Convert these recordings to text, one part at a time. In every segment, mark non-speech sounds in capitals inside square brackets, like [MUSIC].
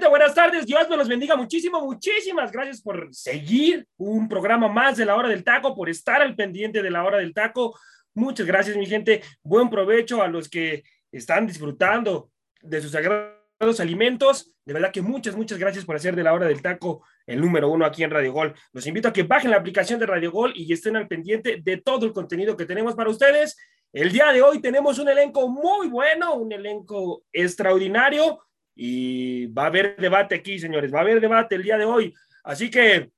Buenas tardes. Dios me los bendiga muchísimo. Muchísimas gracias por seguir un programa más de la hora del taco, por estar al pendiente de la hora del taco. Muchas gracias, mi gente. Buen provecho a los que están disfrutando de sus sagrados alimentos. De verdad que muchas, muchas gracias por hacer de la hora del taco el número uno aquí en Radio Gol. Los invito a que bajen la aplicación de Radio Gol y estén al pendiente de todo el contenido que tenemos para ustedes. El día de hoy tenemos un elenco muy bueno, un elenco extraordinario y va a haber debate aquí, señores, va a haber debate el día de hoy. Así que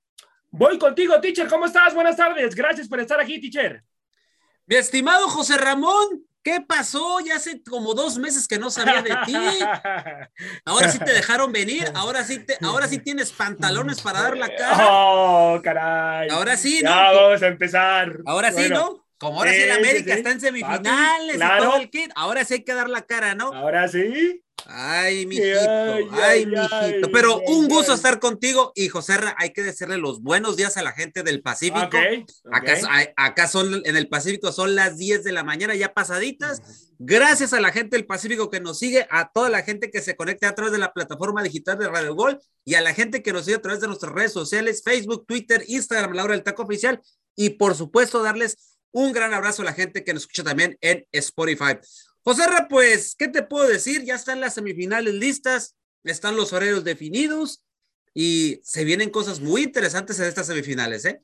voy contigo, teacher. ¿Cómo estás? Buenas tardes. Gracias por estar aquí, teacher. Mi estimado José Ramón, ¿qué pasó? Ya hace como dos meses que no sabía de ti. [LAUGHS] Ahora sí te dejaron venir, ahora sí, te, ahora sí tienes pantalones para dar la cara. Oh, caray. Ahora sí, ¿no? Ya vamos a empezar. Ahora sí, ¿no? Como ahora sí, el América está en semifinales y todo el kit. Ahora sí hay que dar la cara, ¿no? Ahora sí. Ay, mijito, ay, mijito. Pero un gusto estar contigo y José, hay que decirle los buenos días a la gente del Pacífico. Acá, son en el Pacífico son las 10 de la mañana ya pasaditas. Gracias a la gente del Pacífico que nos sigue, a toda la gente que se conecta a través de la plataforma digital de Radio Gol y a la gente que nos sigue a través de nuestras redes sociales, Facebook, Twitter, Instagram, la hora del taco oficial y por supuesto darles un gran abrazo a la gente que nos escucha también en Spotify. José pues, ¿qué te puedo decir? Ya están las semifinales listas, están los horarios definidos y se vienen cosas muy interesantes en estas semifinales, ¿eh?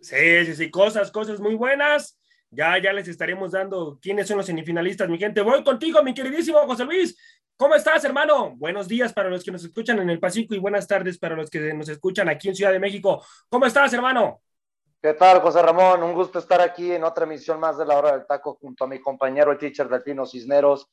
Sí, sí, sí, cosas, cosas muy buenas. Ya, ya les estaremos dando quiénes son los semifinalistas, mi gente. Voy contigo, mi queridísimo José Luis. ¿Cómo estás, hermano? Buenos días para los que nos escuchan en el Pacífico y buenas tardes para los que nos escuchan aquí en Ciudad de México. ¿Cómo estás, hermano? ¿Qué tal, José Ramón? Un gusto estar aquí en otra emisión más de la hora del taco junto a mi compañero, el teacher Delfino Cisneros,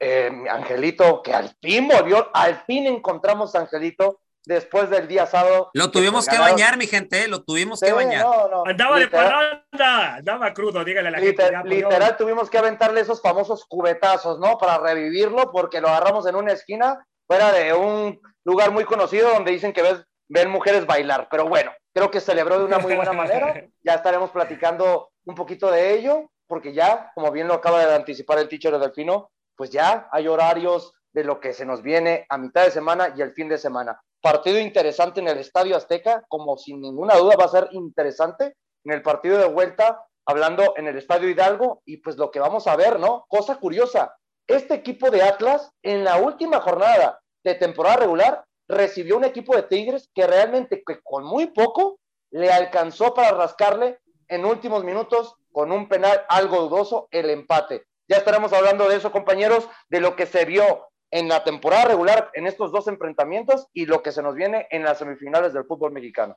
eh, Angelito, que al fin volvió, al fin encontramos a Angelito después del día sábado. Lo tuvimos que, bañar, mi gente, lo tuvimos que bañar. andaba de parranda, andaba crudo, dígale a la gente. literal, tuvimos que aventarle esos famosos cubetazos, ¿no? Para revivirlo, porque lo agarramos en una esquina, fuera de un lugar muy conocido donde dicen que ves, ven mujeres bailar. Pero bueno, Creo que celebró de una muy buena manera. [LAUGHS] Ya estaremos platicando un poquito de ello, porque ya, como bien lo acaba de anticipar el teacher de Delfino, pues ya hay horarios de lo que se nos viene a mitad de semana y el fin de semana. Partido interesante en el Estadio Azteca, como sin ninguna duda va a ser interesante en el partido de vuelta, hablando en el Estadio Hidalgo, y pues lo que vamos a ver, ¿no? Cosa curiosa, este equipo de Atlas en la última jornada de temporada regular recibió un equipo de Tigres que realmente con muy poco le alcanzó para rascarle en últimos minutos con un penal algo dudoso el empate. Ya estaremos hablando de eso, compañeros, de lo que se vio en la temporada regular en estos dos enfrentamientos y lo que se nos viene en las semifinales del fútbol mexicano.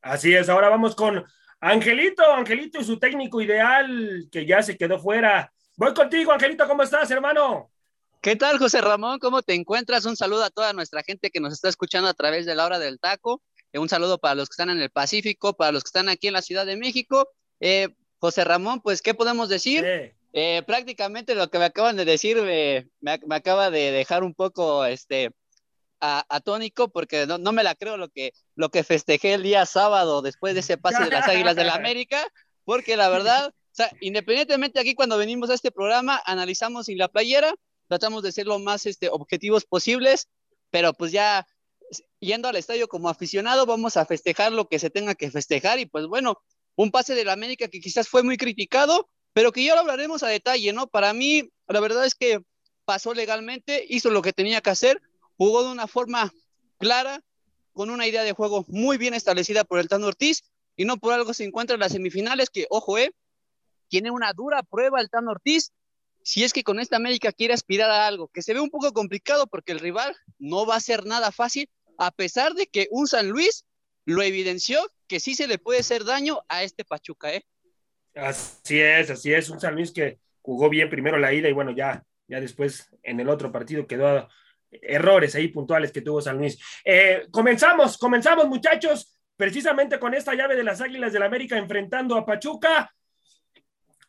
Así es, ahora vamos con Angelito, Angelito y su técnico ideal que ya se quedó fuera. Voy contigo, Angelito, ¿cómo estás, hermano? ¿Qué tal, José Ramón? ¿Cómo te encuentras? Un saludo a toda nuestra gente que nos está escuchando a través de la hora del taco. Eh, un saludo para los que están en el Pacífico, para los que están aquí en la Ciudad de México. Eh, José Ramón, pues, ¿qué podemos decir? Eh, prácticamente lo que me acaban de decir me, acaba de dejar un poco este, atónico porque no, me la creo lo que, lo que festejé el día sábado después de ese pase de las Águilas del la América, porque la verdad, o sea, independientemente aquí cuando venimos a este programa, analizamos sin la playera, tratamos de ser lo más este, objetivos posibles, pero pues ya yendo al estadio como aficionado, vamos a festejar lo que se tenga que festejar y pues bueno, un pase de la América que quizás fue muy criticado, pero que ya lo hablaremos a detalle, ¿no? Para mí, la verdad es que pasó legalmente, hizo lo que tenía que hacer, jugó de una forma clara, con una idea de juego muy bien establecida por el Tano Ortiz, y no por algo se encuentra en las semifinales, que, ojo, eh, tiene una dura prueba el Tano Ortiz, si es que con esta América quiere aspirar a algo, que se ve un poco complicado porque el rival no va a ser nada fácil, a pesar de que un San Luis lo evidenció que sí se le puede hacer daño a este Pachuca, ¿eh? Así es, así es, un San Luis que jugó bien primero la ida y bueno, ya, ya después en el otro partido quedó errores ahí puntuales que tuvo San Luis. Eh, comenzamos, comenzamos muchachos, precisamente con esta llave de las Águilas del la América enfrentando a Pachuca.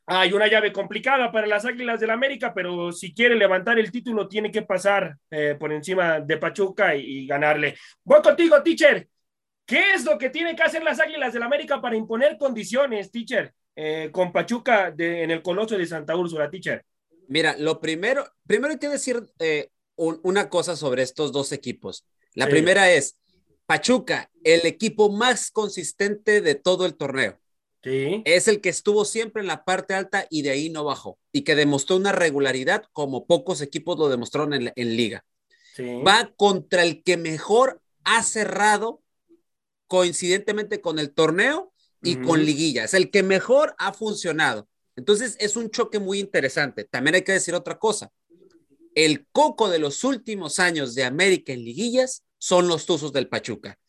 Hay una llave complicada para las Águilas del la América, pero si quiere levantar el título tiene que pasar eh, por encima de Pachuca y, ganarle. Voy contigo, teacher. ¿Qué es lo que tiene que hacer las Águilas del la América para imponer condiciones, teacher, eh, con Pachuca en el Coloso de Santa Úrsula, teacher? Mira, lo primero, primero hay que decir eh, una cosa sobre estos dos equipos. La primera es, Pachuca, el equipo más consistente de todo el torneo. Es el que estuvo siempre en la parte alta y de ahí no bajó. Y que demostró una regularidad como pocos equipos lo demostraron en, en liga. Va contra el que mejor ha cerrado coincidentemente con el torneo y con liguilla. Es el que mejor ha funcionado. Entonces es un choque muy interesante. También hay que decir otra cosa. El coco de los últimos años de América en liguillas son los Tuzos del Pachuca.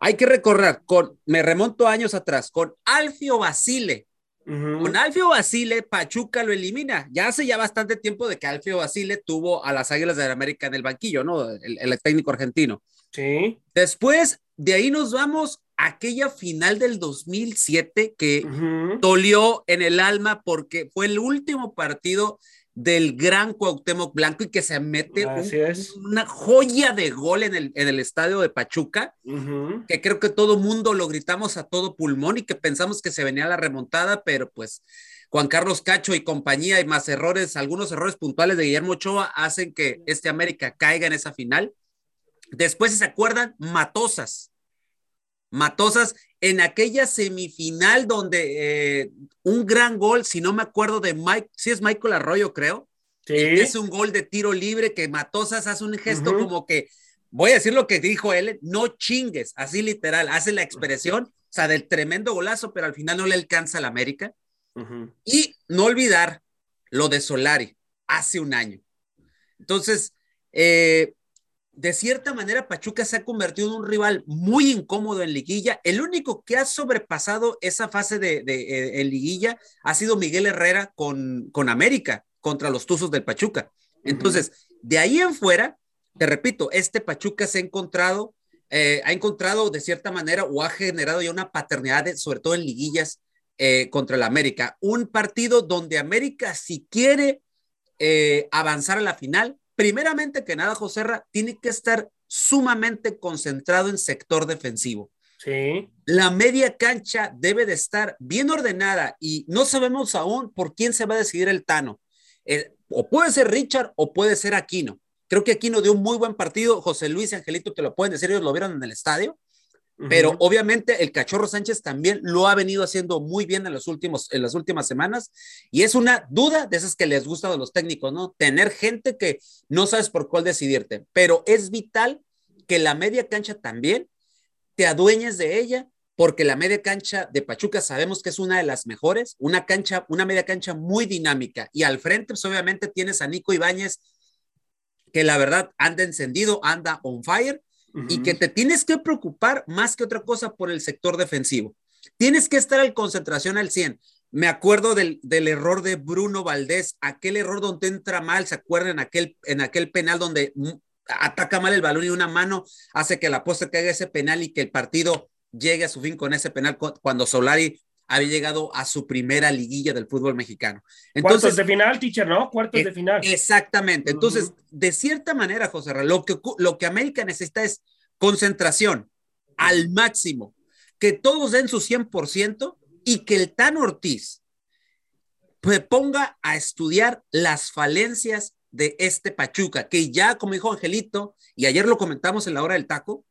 Hay que recorrer con, me remonto años atrás, con Alfio Basile. Con Alfio Basile, Pachuca lo elimina. Ya hace ya bastante tiempo de que Alfio Basile tuvo a las Águilas de América en el banquillo, ¿no? El, técnico argentino. Sí. Después, de ahí nos vamos a aquella final del 2007 que dolió en el alma porque fue el último partido del gran Cuauhtémoc Blanco y que se mete una joya de gol en el, en el estadio de Pachuca, que creo que todo mundo lo gritamos a todo pulmón y que pensamos que se venía la remontada, pero pues Juan Carlos Cacho y compañía y más errores, algunos errores puntuales de Guillermo Ochoa hacen que este América caiga en esa final. Después, si se acuerdan, Matosas. Matosas en aquella semifinal donde eh, un gran gol, si no me acuerdo de Mike, si es Michael Arroyo, creo. Es un gol de tiro libre que Matosas hace un gesto como que, voy a decir lo que dijo él, no chingues, así literal, hace la expresión, o sea, del tremendo golazo, pero al final no le alcanza al América. Y no olvidar lo de Solari hace un año. Entonces, eh, de cierta manera Pachuca se ha convertido en un rival muy incómodo en liguilla. El único que ha sobrepasado esa fase de, eh, en liguilla ha sido Miguel Herrera con, con América contra los Tuzos del Pachuca. Entonces, de ahí en fuera, te repito, este Pachuca se ha encontrado, eh, ha encontrado de cierta manera o ha generado ya una paternidad, sobre todo en liguillas eh, contra el América. Un partido donde América, si quiere avanzar a la final, primeramente que nada, José tiene que estar sumamente concentrado en sector defensivo. Sí. La media cancha debe de estar bien ordenada y no sabemos aún por quién se va a decidir el Tano. Eh, o puede ser Richard o puede ser Aquino. Creo que Aquino dio un muy buen partido. José Luis y Angelito te lo pueden decir, ellos lo vieron en el estadio. Pero obviamente el Cachorro Sánchez también lo ha venido haciendo muy bien en, los últimos, en las últimas semanas. Y es una duda de esas que les gusta a los técnicos, ¿no? Tener gente que no sabes por cuál decidirte, pero es vital que la media cancha también te adueñes de ella porque la media cancha de Pachuca sabemos que es una de las mejores, una cancha, una media cancha muy dinámica. Y al frente pues, obviamente tienes a Nico Ibáñez que la verdad anda encendido, anda on fire y que te tienes que preocupar más que otra cosa por el sector defensivo. Tienes que estar en concentración al 100. Me acuerdo del, error de Bruno Valdés, aquel error donde entra mal, ¿se acuerdan? En aquel, en aquel penal donde ataca mal el balón y una mano hace que la apuesta caiga ese penal y que el partido llegue a su fin con ese penal cuando Solari había llegado a su primera liguilla del fútbol mexicano. Entonces, Cuartos de final, teacher, ¿no? Cuartos de final. Exactamente. Entonces, de cierta manera, José lo que, lo que América necesita es concentración al máximo, que todos den su 100% y que el Tan Ortiz se ponga a estudiar las falencias de este Pachuca, que ya, como dijo Angelito, y ayer lo comentamos en la hora del taco,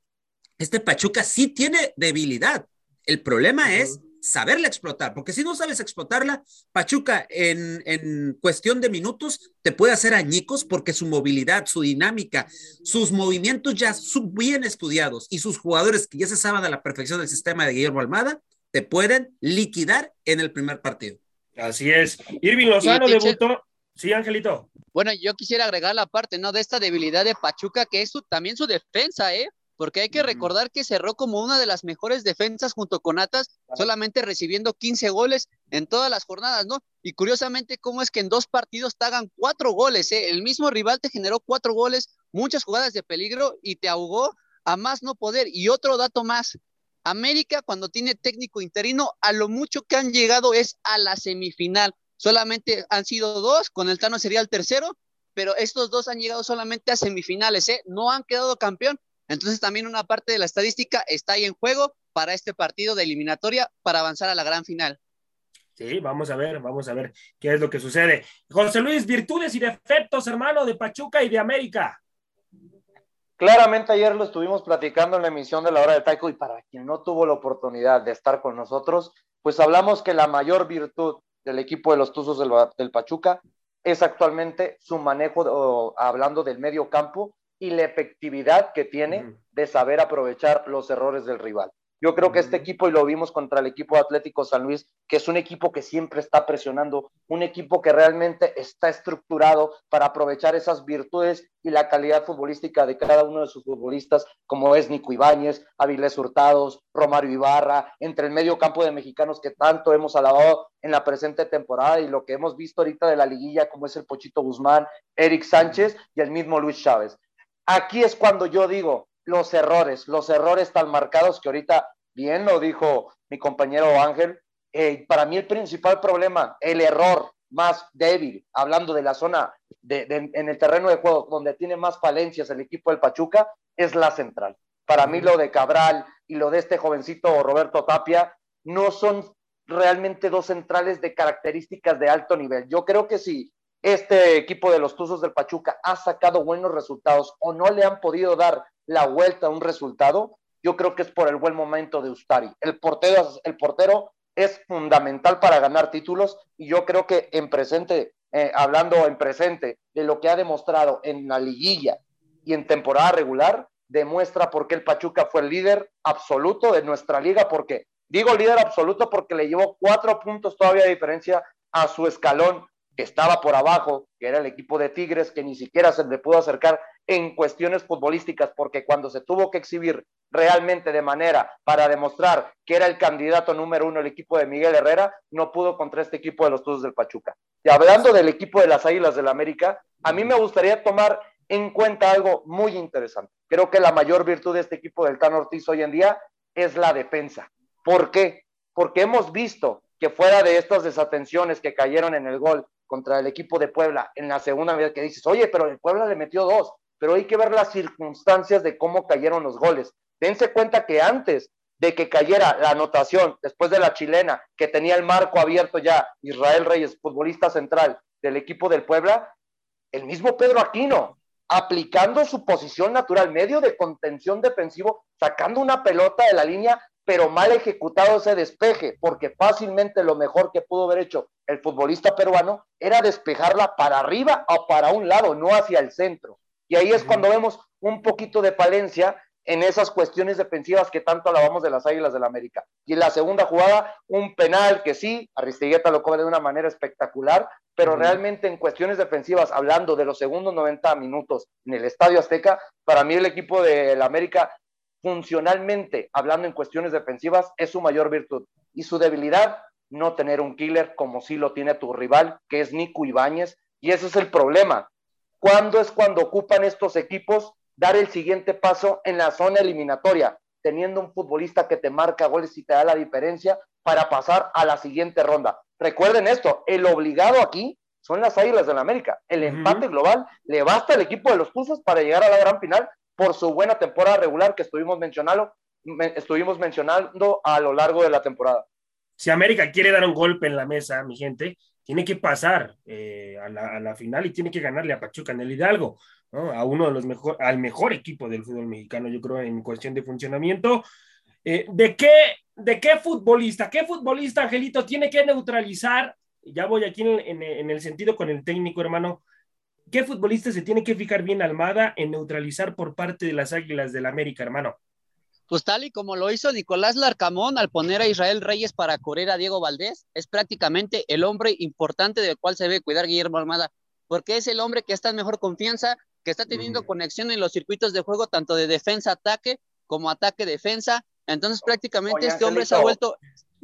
este Pachuca sí tiene debilidad. El problema es saberla explotar, porque si no sabes explotarla, Pachuca en, en, cuestión de minutos te puede hacer añicos porque su movilidad, su dinámica, sus movimientos ya son bien estudiados y sus jugadores que ya se saben a la perfección del sistema de Guillermo Almada, te pueden liquidar en el primer partido. Así es. Irving Lozano debutó. Sí, Angelito. Bueno, yo quisiera agregar la parte, ¿no? De esta debilidad de Pachuca, que es también su defensa, ¿eh? Porque hay que recordar que cerró como una de las mejores defensas junto con Atas, solamente recibiendo 15 goles en todas las jornadas, ¿no? Y curiosamente, cómo es que en dos partidos te hagan cuatro goles, ¿eh? El mismo rival te generó cuatro goles, muchas jugadas de peligro y te ahogó a más no poder. Y otro dato más, América cuando tiene técnico interino, a lo mucho que han llegado es a la semifinal. Solamente han sido dos, con el Tano sería el tercero, pero estos dos han llegado solamente a semifinales, ¿eh? No han quedado campeón. Entonces también una parte de la estadística está ahí en juego para este partido de eliminatoria para avanzar a la gran final. Sí, vamos a ver, vamos a ver qué es lo que sucede. José Luis, virtudes y defectos, hermano, de Pachuca y de América. Claramente ayer lo estuvimos platicando en la emisión de la hora del taiko y para quien no tuvo la oportunidad de estar con nosotros, pues hablamos que la mayor virtud del equipo de los Tuzos del, Pachuca es actualmente su manejo, hablando del medio campo y la efectividad que tiene de saber aprovechar los errores del rival. Yo creo que este equipo, y lo vimos contra el equipo Atlético San Luis, que es un equipo que siempre está presionando, un equipo que realmente está estructurado para aprovechar esas virtudes y la calidad futbolística de cada uno de sus futbolistas, como es Nico Ibáñez, Avilés Hurtados, Romario Ibarra, entre el medio campo de mexicanos que tanto hemos alabado en la presente temporada y lo que hemos visto ahorita de la liguilla, como es el Pochito Guzmán, Eric Sánchez y el mismo Luis Chávez. Aquí es cuando yo digo, los errores, los errores tan marcados que ahorita bien lo dijo mi compañero Ángel, eh, para mí el principal problema, el error más débil, hablando de la zona de, en el terreno de juego donde tiene más falencias el equipo del Pachuca, es la central. Para mí lo de Cabral y lo de este jovencito Roberto Tapia no son realmente dos centrales de características de alto nivel. Yo creo que si este equipo de los Tuzos del Pachuca ha sacado buenos resultados o no le han podido dar la vuelta a un resultado, yo creo que es por el buen momento de Ustari. El portero, es fundamental para ganar títulos y yo creo que en presente, eh, hablando en presente de lo que ha demostrado en la liguilla y en temporada regular, demuestra por qué el Pachuca fue el líder absoluto de nuestra liga, porque digo líder absoluto porque le llevó cuatro puntos todavía de diferencia a su escalón que estaba por abajo, que era el equipo de Tigres, que ni siquiera se le pudo acercar en cuestiones futbolísticas, porque cuando se tuvo que exhibir realmente de manera para demostrar que era el candidato número uno el equipo de Miguel Herrera, no pudo contra este equipo de los Tuzos del Pachuca. Y hablando del equipo de las Águilas del América, a mí me gustaría tomar en cuenta algo muy interesante. Creo que la mayor virtud de este equipo del Tan Ortiz hoy en día es la defensa. ¿Por qué? Porque hemos visto que fuera de estas desatenciones que cayeron en el gol contra el equipo de Puebla en la segunda vez que dices, oye, pero el Puebla le metió dos, pero hay que ver las circunstancias de cómo cayeron los goles. Dense cuenta que antes de que cayera la anotación, después de la chilena, que tenía el marco abierto ya, Israel Reyes, futbolista central del equipo del Puebla, el mismo Pedro Aquino, aplicando su posición natural, medio de contención defensivo, sacando una pelota de la línea, pero mal ejecutado ese despeje, porque fácilmente lo mejor que pudo haber hecho el futbolista peruano era despejarla para arriba o para un lado, no hacia el centro. Y ahí es cuando vemos un poquito de falencia en esas cuestiones defensivas que tanto alabamos de las Águilas del la América. Y en la segunda jugada, un penal que sí, Aristigueta lo come de una manera espectacular, pero realmente en cuestiones defensivas, hablando de los segundos 90 minutos en el Estadio Azteca, para mí el equipo de la América funcionalmente, hablando en cuestiones defensivas, es su mayor virtud. Y su debilidad, no tener un killer como sí lo tiene tu rival, que es Nico Ibáñez. Y ese es el problema. ¿Cuándo es cuando ocupan estos equipos dar el siguiente paso en la zona eliminatoria? Teniendo un futbolista que te marca goles y te da la diferencia para pasar a la siguiente ronda. Recuerden esto, el obligado aquí son las Águilas del la América. El empate global le basta al equipo de los Tuzos para llegar a la gran final por su buena temporada regular que estuvimos mencionando, estuvimos mencionando a lo largo de la temporada. Si América quiere dar un golpe en la mesa, mi gente, tiene que pasar eh, a, la, final y tiene que ganarle a Pachuca en el Hidalgo, a uno de los mejor, al mejor equipo del fútbol mexicano, yo creo, en cuestión de funcionamiento. Eh, ¿de, qué, ¿De qué futbolista, qué futbolista, Angelito, tiene que neutralizar? Ya voy aquí en, en el sentido con el técnico, hermano ¿Qué futbolista se tiene que fijar bien Almada en neutralizar por parte de las Águilas del América, hermano? Pues tal y como lo hizo Nicolás Larcamón al poner a Israel Reyes para correr a Diego Valdés, es prácticamente el hombre importante del cual se debe cuidar Guillermo Almada, porque es el hombre que está en mejor confianza, que está teniendo conexión en los circuitos de juego, tanto de defensa-ataque, como ataque-defensa. Entonces prácticamente este hombre se ha vuelto...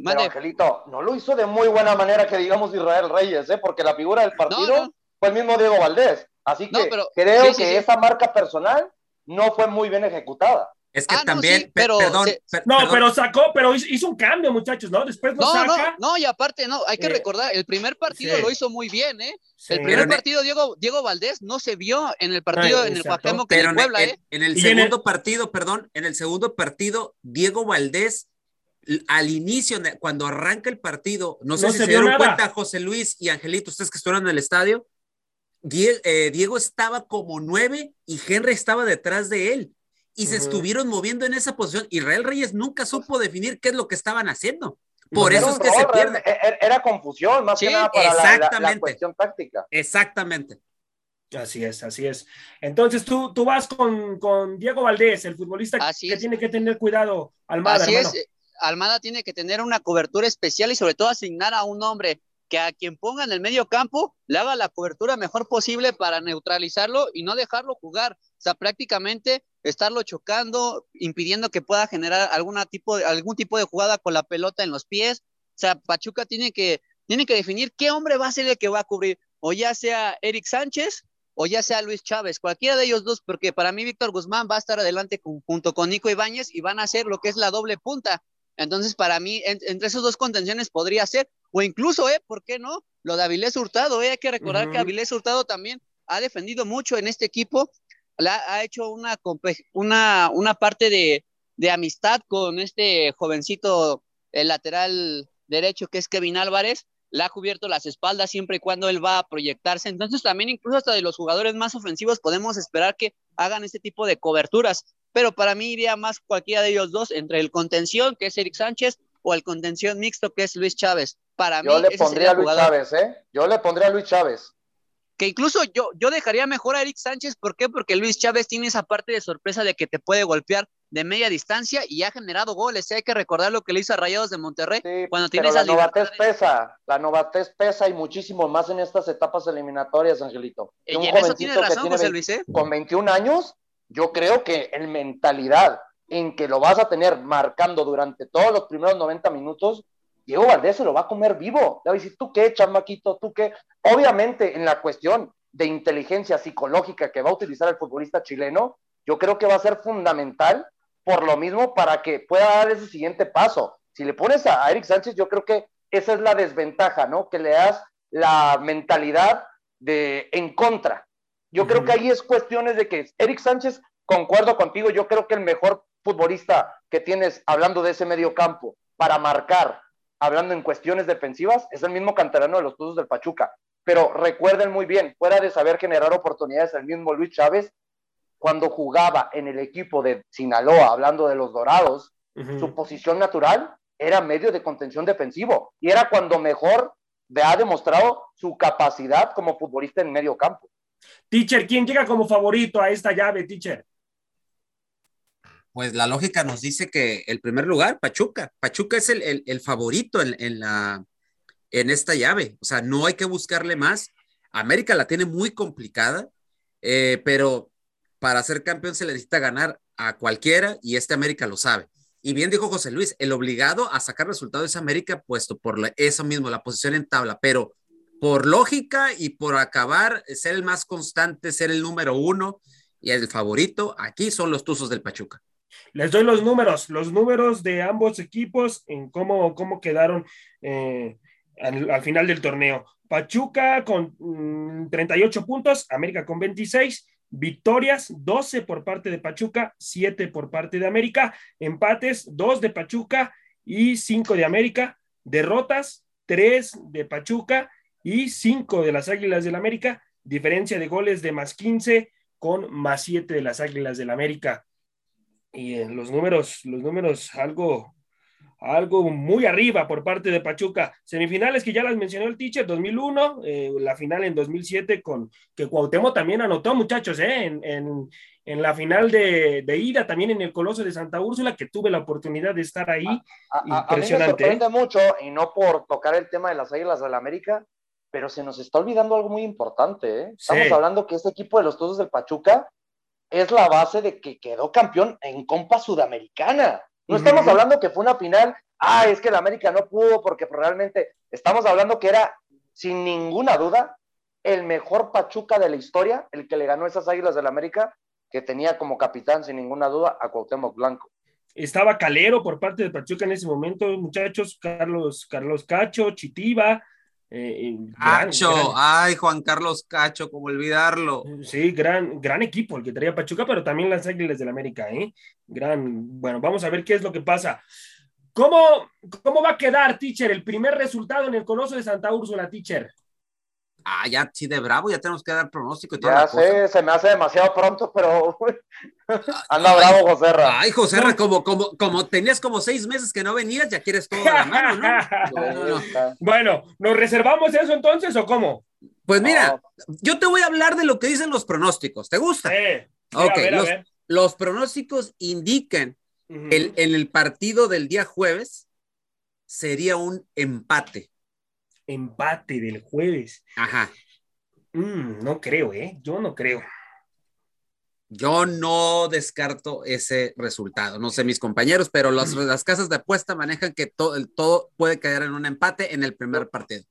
Pero Angelito, no lo hizo de muy buena manera que digamos Israel Reyes, ¿eh? porque la figura del partido fue el mismo Diego Valdés. Así que creo que esa marca personal no fue muy bien ejecutada. Es que ah, también, pero, perdón, no, pero sacó, pero hizo, un cambio, muchachos, ¿no? Después no, saca. No, no, y aparte, no, hay que recordar, el primer partido lo hizo muy bien, ¿eh? El primer partido, Diego, Diego Valdés no se vio en el partido, en el Cuauhtémoc que en Puebla, ¿eh? En el segundo partido, perdón, en el segundo partido, Diego Valdés, al inicio, cuando arranca el partido, no sé si se, dieron cuenta José Luis y Angelito, ustedes que estuvieron en el estadio, eh, Diego, estaba como nueve y Henry estaba detrás de él y se estuvieron moviendo en esa posición. Israel Reyes nunca supo definir qué es lo que estaban haciendo. Por eso es que se pierde. Era, confusión, más que nada para exactamente. La, cuestión táctica. Exactamente. Así es, así es. Entonces tú, tú vas con, con Diego Valdés, el futbolista que tiene que tener cuidado, Almada. Así es. Almada tiene que tener una cobertura especial y sobre todo asignar a un hombre que a quien ponga en el medio campo le haga la cobertura mejor posible para neutralizarlo y no dejarlo jugar. O sea, prácticamente estarlo chocando, impidiendo que pueda generar alguna tipo de, algún tipo de jugada con la pelota en los pies. O sea, Pachuca tiene que, tiene que definir qué hombre va a ser el que va a cubrir, o ya sea Eric Sánchez o ya sea Luis Chávez, cualquiera de ellos dos, porque para mí Víctor Guzmán va a estar adelante junto con Nico Ibáñez y van a hacer lo que es la doble punta. Entonces, para mí, entre esos dos contenciones podría ser, o incluso, ¿eh? ¿Por qué no? Lo de Avilés Hurtado, ¿eh? Hay que recordar que Avilés Hurtado también ha defendido mucho en este equipo, la, ha hecho una, una, una parte de, de amistad con este jovencito, el lateral derecho, que es Kevin Álvarez, le ha cubierto las espaldas siempre y cuando él va a proyectarse. Entonces también incluso hasta de los jugadores más ofensivos podemos esperar que hagan este tipo de coberturas pero para mí iría más cualquiera de ellos dos, entre el contención, que es Eric Sánchez, o el contención mixto, que es Luis Chávez. Para yo mí, le pondría a Luis Chávez, ¿eh? Yo le pondría a Luis Chávez. Que incluso yo, yo dejaría mejor a Eric Sánchez, ¿por qué? Porque Luis Chávez tiene esa parte de sorpresa de que te puede golpear de media distancia y ha generado goles. ¿eh? Hay que recordar lo que le hizo a Rayados de Monterrey cuando tiene esa la novatez pesa, la novatez pesa y muchísimo más en estas etapas eliminatorias, Angelito. Y en eso tiene razón, José Luis. ¿eh? Con 21 años yo creo que en mentalidad, en que lo vas a tener marcando durante todos los primeros 90 minutos, Diego Valdés se lo va a comer vivo. Le va a decir, ¿tú qué, chamaquito? ¿Tú qué? Obviamente, en la cuestión de inteligencia psicológica que va a utilizar el futbolista chileno, yo creo que va a ser fundamental por lo mismo para que pueda dar ese siguiente paso. Si le pones a Eric Sánchez, yo creo que esa es la desventaja, ¿no? Que le das la mentalidad de en contra. Yo creo que ahí es cuestiones de que Eric Sánchez, concuerdo contigo, yo creo que el mejor futbolista que tienes hablando de ese medio campo para marcar, hablando en cuestiones defensivas, es el mismo canterano de los Tuzos del Pachuca. Pero recuerden muy bien, fuera de saber generar oportunidades, el mismo Luis Chávez, cuando jugaba en el equipo de Sinaloa, hablando de los Dorados, su posición natural era medio de contención defensivo y era cuando mejor ha demostrado su capacidad como futbolista en medio campo. Teacher, ¿quién llega como favorito a esta llave, teacher? Pues la lógica nos dice que el primer lugar, Pachuca. Pachuca es el, favorito en, la, en esta llave. O sea, no hay que buscarle más. América la tiene muy complicada, eh, pero para ser campeón se le necesita ganar a cualquiera y este América lo sabe. Y bien dijo José Luis, el obligado a sacar resultados es América, puesto por eso mismo, la posición en tabla, pero por lógica y por acabar, ser el más constante, ser el número uno y el favorito, aquí son los Tuzos del Pachuca. Les doy los números, los números de ambos equipos en cómo, cómo quedaron eh, al, final del torneo. Pachuca con 38 mm, puntos, América con 26, victorias 12 por parte de Pachuca, 7 por parte de América, empates 2 de Pachuca y 5 de América, derrotas 3 de Pachuca y cinco de las Águilas del América, diferencia de goles de más 15 con más 7 de las Águilas del América. Y en los números, los números algo, algo muy arriba por parte de Pachuca. Semifinales que ya las mencionó el teacher, 2001, eh, la final en 2007 con que Cuauhtémoc también anotó, muchachos, eh, en, en, en, la final de, de, ida, también en el Coloso de Santa Úrsula, que tuve la oportunidad de estar ahí. impresionante. A, mí me ¿eh? sorprende mucho, y no por tocar el tema de las Águilas del América, pero se nos está olvidando algo muy importante. ¿eh? Estamos hablando que este equipo de los Tuzos del Pachuca es la base de que quedó campeón en Compa Sudamericana. No estamos hablando que fue una final, ah, es que el América no pudo porque realmente estamos hablando que era, sin ninguna duda, el mejor Pachuca de la historia, el que le ganó esas Águilas del América, que tenía como capitán, sin ninguna duda, a Cuauhtémoc Blanco. Estaba Calero por parte de Pachuca en ese momento, muchachos, Carlos, Carlos Cacho, Chitiba, eh, Cacho, ay, Juan Carlos Cacho, cómo olvidarlo. Sí, gran, gran equipo el que traía Pachuca, pero también las Águilas del América, ¿eh? Gran, bueno, vamos a ver qué es lo que pasa. ¿Cómo, cómo va a quedar, teacher, el primer resultado en el Coloso de Santa Úrsula, teacher? Ah, ya sí de bravo, ya tenemos que dar pronóstico y todo. Ya sé, se me hace demasiado pronto, pero [LAUGHS] anda bravo, José Ay, José como, como, como tenías como seis meses que no venías, ya quieres todo a la mano, ¿no? [LAUGHS] bueno, ¿nos reservamos eso entonces o cómo? Pues mira, yo te voy a hablar de lo que dicen los pronósticos. ¿Te gusta? Sí. ok, los, pronósticos indican el, en el partido del día jueves sería un empate empate del jueves. Ajá. Mm, no creo, ¿eh? Yo no creo. Yo no descarto ese resultado. No sé mis compañeros, pero las, las casas de apuesta manejan que todo, todo puede caer en un empate en el primer partido.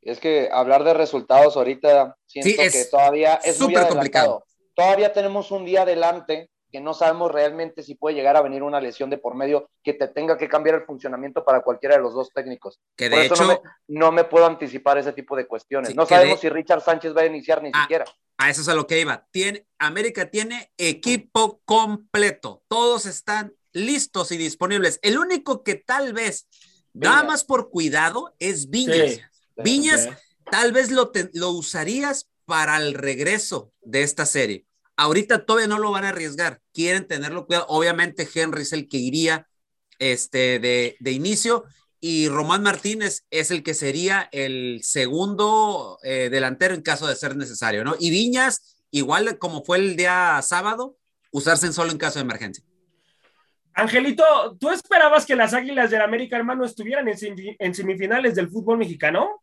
es que hablar de resultados ahorita siento que todavía es súper complicado. Todavía tenemos un día adelante que no sabemos realmente si puede llegar a venir una lesión de por medio que te tenga que cambiar el funcionamiento para cualquiera de los dos técnicos. Que de hecho, no me, puedo anticipar ese tipo de cuestiones. no sabemos si Richard Sánchez va a iniciar ni ah, siquiera. A eso es a lo que iba. Tiene, América tiene equipo completo. Todos están listos y disponibles. El único que tal vez, nada más por cuidado, es Viñas. Viñas, tal vez lo, lo usarías para el regreso de esta serie Ahorita todavía no lo van a arriesgar, quieren tenerlo cuidado. Obviamente Henry es el que iría este, de, de inicio y Román Martínez es el que sería el segundo eh, delantero en caso de ser necesario, ¿no? Y Viñas, igual como fue el día sábado, usarse en solo en caso de emergencia. Angelito, ¿tú esperabas que las Águilas del América, hermano, estuvieran en, semifinales del fútbol mexicano?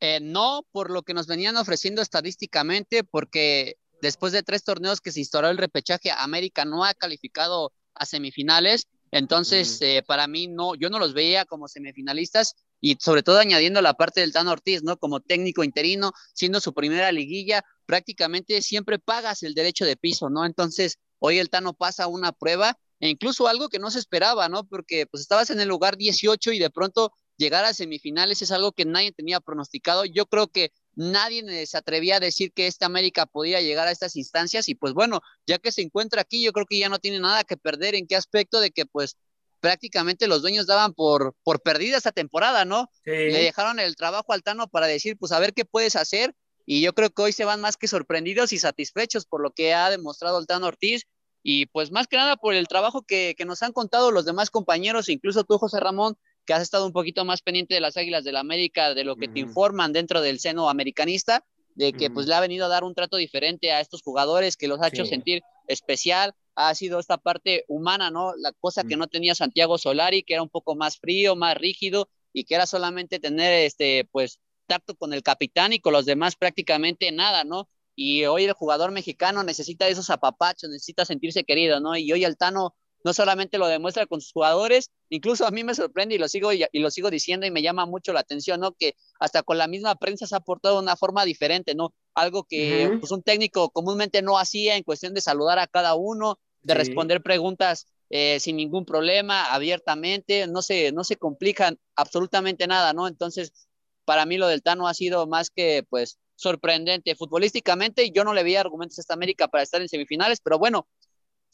Eh, no, por lo que nos venían ofreciendo estadísticamente, porque después de tres torneos que se instauró el repechaje, América no ha calificado a semifinales. Entonces, eh, para mí, no, yo no los veía como semifinalistas y sobre todo añadiendo la parte del Tano Ortiz, ¿no? Como técnico interino, siendo su primera liguilla, prácticamente siempre pagas el derecho de piso, ¿no? Entonces, hoy el Tano pasa una prueba e incluso algo que no se esperaba, ¿no? Porque pues estabas en el lugar 18 y de pronto llegar a semifinales es algo que nadie tenía pronosticado. Yo creo que nadie se atrevía a decir que esta América podía llegar a estas instancias y pues bueno, ya que se encuentra aquí, yo creo que ya no tiene nada que perder en qué aspecto de que pues prácticamente los dueños daban por, por perdida esta temporada, ¿no? Le dejaron el trabajo al Tano para decir, pues a ver qué puedes hacer y yo creo que hoy se van más que sorprendidos y satisfechos por lo que ha demostrado el Tano Ortiz y pues más que nada por el trabajo que, que nos han contado los demás compañeros, incluso tú, José Ramón, que has estado un poquito más pendiente de las Águilas del la América, de lo que te informan dentro del seno americanista, de que pues le ha venido a dar un trato diferente a estos jugadores, que los ha hecho sentir especial, ha sido esta parte humana, ¿no? La cosa que no tenía Santiago Solari, que era un poco más frío, más rígido y que era solamente tener este pues tacto con el capitán y con los demás prácticamente nada, ¿no? Y hoy el jugador mexicano necesita esos apapachos, necesita sentirse querido, ¿no? Y hoy Altano no solamente lo demuestra con sus jugadores, incluso a mí me sorprende y lo sigo y, lo sigo diciendo y me llama mucho la atención, ¿no? Que hasta con la misma prensa se ha portado de una forma diferente, ¿no? Algo que pues, un técnico comúnmente no hacía en cuestión de saludar a cada uno, de responder preguntas eh, sin ningún problema, abiertamente, no se, no se complican absolutamente nada, ¿no? Entonces, para mí lo del Tano ha sido más que, pues, sorprendente. Futbolísticamente, yo no le veía argumentos a esta América para estar en semifinales, pero bueno,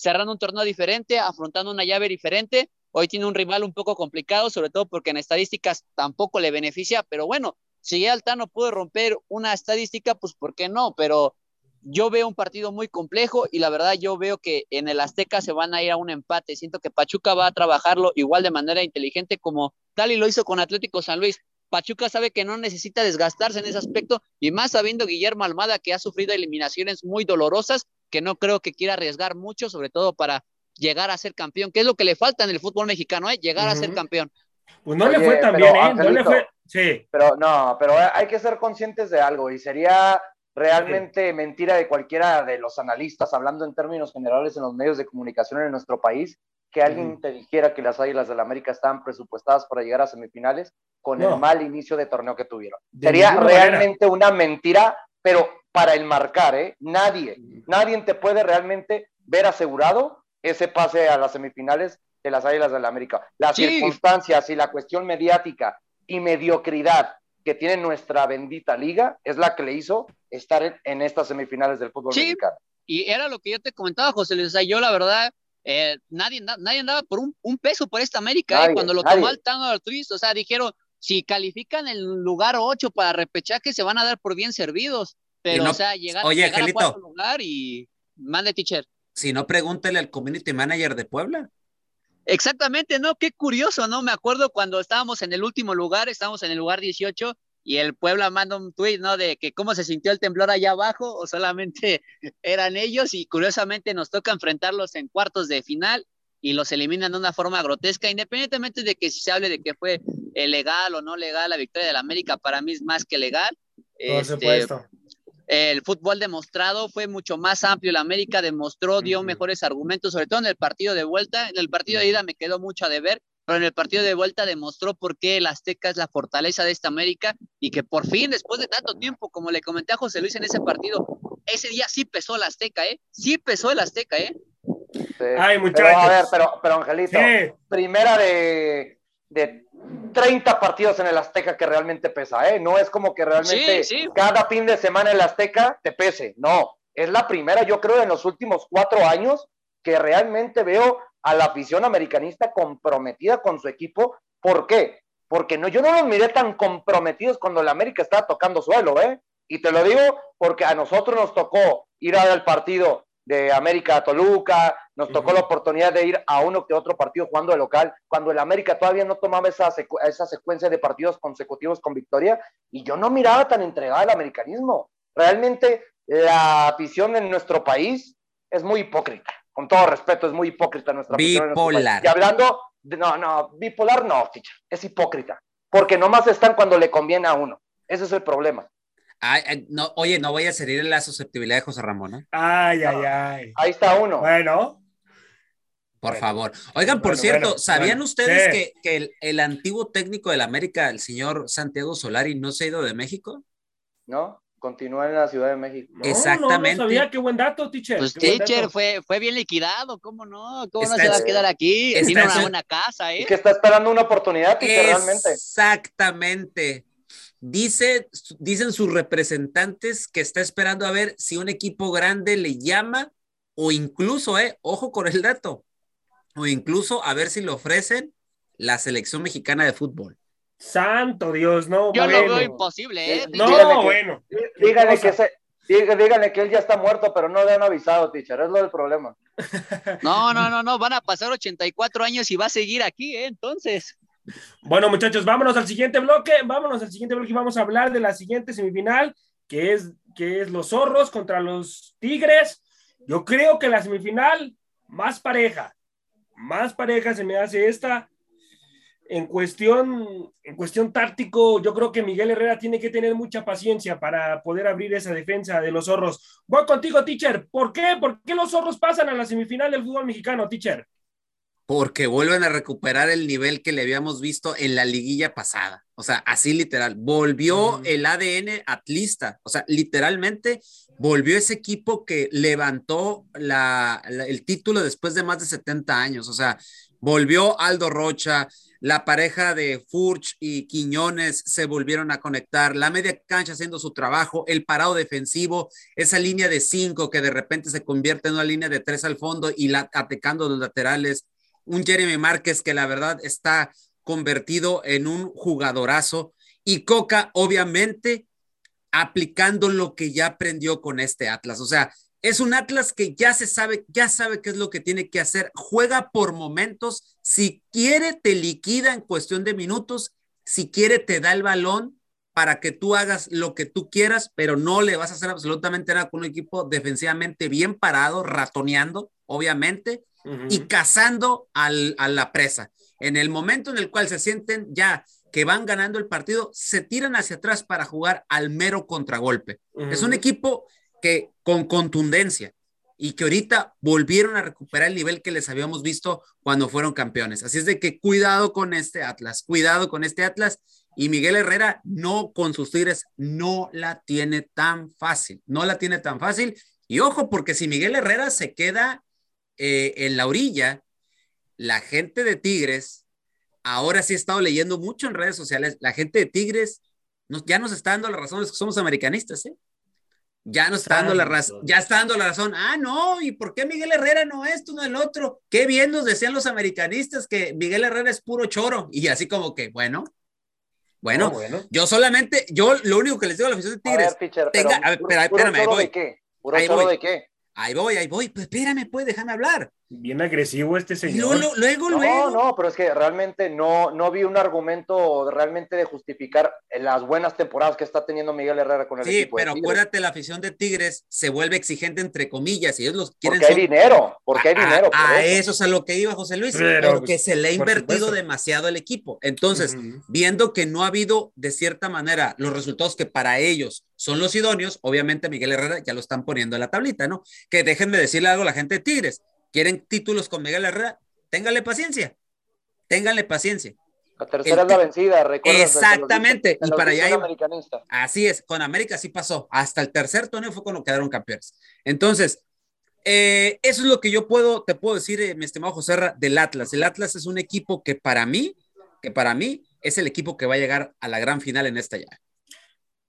cerrando un torneo diferente, afrontando una llave diferente. Hoy tiene un rival un poco complicado, sobre todo porque en estadísticas tampoco le beneficia, pero bueno, si Altano puede romper una estadística, pues ¿por qué no? Pero yo veo un partido muy complejo y la verdad yo veo que en el Azteca se van a ir a un empate. Siento que Pachuca va a trabajarlo igual de manera inteligente como tal y lo hizo con Atlético San Luis. Pachuca sabe que no necesita desgastarse en ese aspecto y más sabiendo Guillermo Almada que ha sufrido eliminaciones muy dolorosas que no creo que quiera arriesgar mucho, sobre todo para llegar a ser campeón, que es lo que le falta en el fútbol mexicano, ¿eh? llegar a ser campeón. Pues no le fue tan bien, ¿eh? no le fue... Sí. Pero no, pero hay que ser conscientes de algo y sería realmente mentira de cualquiera de los analistas, hablando en términos generales en los medios de comunicación en nuestro país, que alguien te dijera que las Águilas del la América estaban presupuestadas para llegar a semifinales con el mal inicio de torneo que tuvieron. Sería realmente una mentira, pero para el marcar, ¿eh? Nadie, nadie te puede realmente ver asegurado ese pase a las semifinales de las Águilas del la América. Las circunstancias y la cuestión mediática y mediocridad que tiene nuestra bendita liga es la que le hizo estar en, estas semifinales del fútbol sí, Y era lo que yo te comentaba, José Luis. O sea, yo la verdad, eh, nadie, nadie andaba por un, peso por esta América. ¿eh? Cuando lo tomó el Tango Artuiz, o sea, dijeron, si califican el lugar 8 para repechaje, se van a dar por bien servidos. Pero, o sea, llegar, oye, llegar a cuarto lugar y mande teacher. Si no, pregúntele al community manager de Puebla. Exactamente, ¿no? Qué curioso, ¿no? Me acuerdo cuando estábamos en el último lugar, estábamos en el lugar 18 y el Puebla manda un tweet, ¿no? De que cómo se sintió el temblor allá abajo o solamente [LAUGHS] eran ellos y curiosamente nos toca enfrentarlos en cuartos de final y los eliminan de una forma grotesca, independientemente de que si se hable de que fue eh, legal o no legal la victoria del América, para mí es más que legal. Por este, supuesto el fútbol demostrado fue mucho más amplio. La América demostró, dio mejores argumentos, sobre todo en el partido de vuelta. En el partido de ida me quedó mucho a deber, pero en el partido de vuelta demostró por qué el Azteca es la fortaleza de esta América y que por fin, después de tanto tiempo, como le comenté a José Luis en ese partido, ese día sí pesó el Azteca, ¿eh? Sí pesó el Azteca, ¿eh? Ay, muchachos. Pero, a ver, pero, pero Angelito, primera de, de 30 partidos en el Azteca que realmente pesa, ¿eh? No es como que realmente cada fin de semana el Azteca te pese, no. Es la primera, yo creo, en los últimos cuatro años que realmente veo a la afición americanista comprometida con su equipo. ¿Por qué? Porque no, yo no los miré tan comprometidos cuando el América estaba tocando suelo, ¿eh? Y te lo digo porque a nosotros nos tocó ir al partido de América a Toluca, nos tocó la oportunidad de ir a uno que otro partido jugando de local, cuando el América todavía no tomaba esa, esa secuencia de partidos consecutivos con victoria, y yo no miraba tan entregada al americanismo. Realmente la afición en nuestro país es muy hipócrita, con todo respeto, es muy hipócrita nuestra afición. Bipolar. y hablando, no, no, bipolar no, es hipócrita, porque nomás están cuando le conviene a uno. Ese es el problema no, oye, no voy a en la susceptibilidad de José Ramón. ¿eh? Ay, ay, ay. Ahí está uno. Bueno. Por favor. Oigan, por cierto, ¿sabían ustedes que, el, antiguo técnico del América, el señor Santiago Solari, no se ha ido de México? No, continúa en la Ciudad de México. Exactamente. No, sabía, qué buen dato, teacher. Pues teacher fue, fue bien liquidado, ¿cómo no? ¿Cómo no se va a quedar aquí? Tiene una buena casa, ¿eh? que está esperando una oportunidad, teacher, realmente. Exactamente. Dice, dicen sus representantes que está esperando a ver si un equipo grande le llama o incluso, eh, ojo con el dato, o incluso a ver si le ofrecen la selección mexicana de fútbol. Santo Dios, no. Yo lo veo imposible, ¿eh? No, bueno. Díganle que, díganle que él ya está muerto, pero no le han avisado, teacher, es lo del problema. No, no, no, no, van a pasar 84 años y va a seguir aquí, ¿eh? Entonces. Bueno, muchachos, vámonos al siguiente bloque. Vámonos al siguiente bloque y vamos a hablar de la siguiente semifinal, que es, que es los zorros contra los tigres. Yo creo que la semifinal más pareja, más pareja se me hace esta. En cuestión, en cuestión táctico, yo creo que Miguel Herrera tiene que tener mucha paciencia para poder abrir esa defensa de los zorros. Voy contigo, teacher. ¿Por qué? ¿Por qué los zorros pasan a la semifinal del fútbol mexicano, teacher? Porque vuelven a recuperar el nivel que le habíamos visto en la liguilla pasada. O sea, así literal, volvió el ADN atlista, o sea, literalmente volvió ese equipo que levantó el título después de más de 70 años, o sea, volvió Aldo Rocha, la pareja de Furch y Quiñones se volvieron a conectar, la media cancha haciendo su trabajo, el parado defensivo, esa línea de cinco que de repente se convierte en una línea de tres al fondo y la, atacando los laterales, un Jeremy Márquez que la verdad está convertido en un jugadorazo y Coca obviamente aplicando lo que ya aprendió con este Atlas. O sea, es un Atlas que ya se sabe, ya sabe qué es lo que tiene que hacer, juega por momentos, si quiere te liquida en cuestión de minutos, si quiere te da el balón para que tú hagas lo que tú quieras, pero no le vas a hacer absolutamente nada con un equipo defensivamente bien parado, ratoneando, obviamente, y cazando a la presa. En el momento en el cual se sienten ya que van ganando el partido, se tiran hacia atrás para jugar al mero contragolpe. Es un equipo que con contundencia y que ahorita volvieron a recuperar el nivel que les habíamos visto cuando fueron campeones. Así es de que cuidado con este Atlas, cuidado con este Atlas. Y Miguel Herrera no con sus Tigres no la tiene tan fácil, no la tiene tan fácil. Y ojo, porque si Miguel Herrera se queda eh, en la orilla, la gente de Tigres, ahora sí he estado leyendo mucho en redes sociales, la gente de Tigres ya nos está dando la razón, es que somos americanistas, ¿eh? ya nos está dando la razón, ya está dando la razón. Ah, no, ¿y por qué Miguel Herrera no esto, no el otro? Qué bien nos decían los americanistas que Miguel Herrera es puro choro. Y así como que, bueno, bueno, yo solamente, yo lo único que les digo a la afición de Tigres, tenga, a ver, espérame, ahí voy. De qué? ¿Puro choro de qué? Ahí voy, ahí voy, pues espérame, pues déjame hablar. Bien agresivo este señor. Luego, luego, no, no, pero es que realmente no, no vi un argumento realmente de justificar las buenas temporadas que está teniendo Miguel Herrera con el equipo. Sí, pero acuérdate, la afición de Tigres se vuelve exigente entre comillas y ellos los quieren. Porque hay dinero, porque hay dinero. A, eso. es a lo que iba José Luis, pero, porque se le ha invertido demasiado al equipo. Entonces, viendo que no ha habido de cierta manera los resultados que para ellos son los idóneos, obviamente Miguel Herrera ya lo están poniendo en la tablita, ¿no? Que dejen de decirle algo a la gente de Tigres quieren títulos con Miguel Herrera, ténganle paciencia, ténganle paciencia. La tercera es la vencida, recuerda. Exactamente, y para allá. Así es, con América sí pasó. Hasta el tercer torneo fue cuando quedaron campeones. Entonces, eh, eso es lo que yo puedo, te puedo decir, eh, mi estimado José del Atlas. El Atlas es un equipo que para mí, que para mí es el equipo que va a llegar a la gran final en esta llave.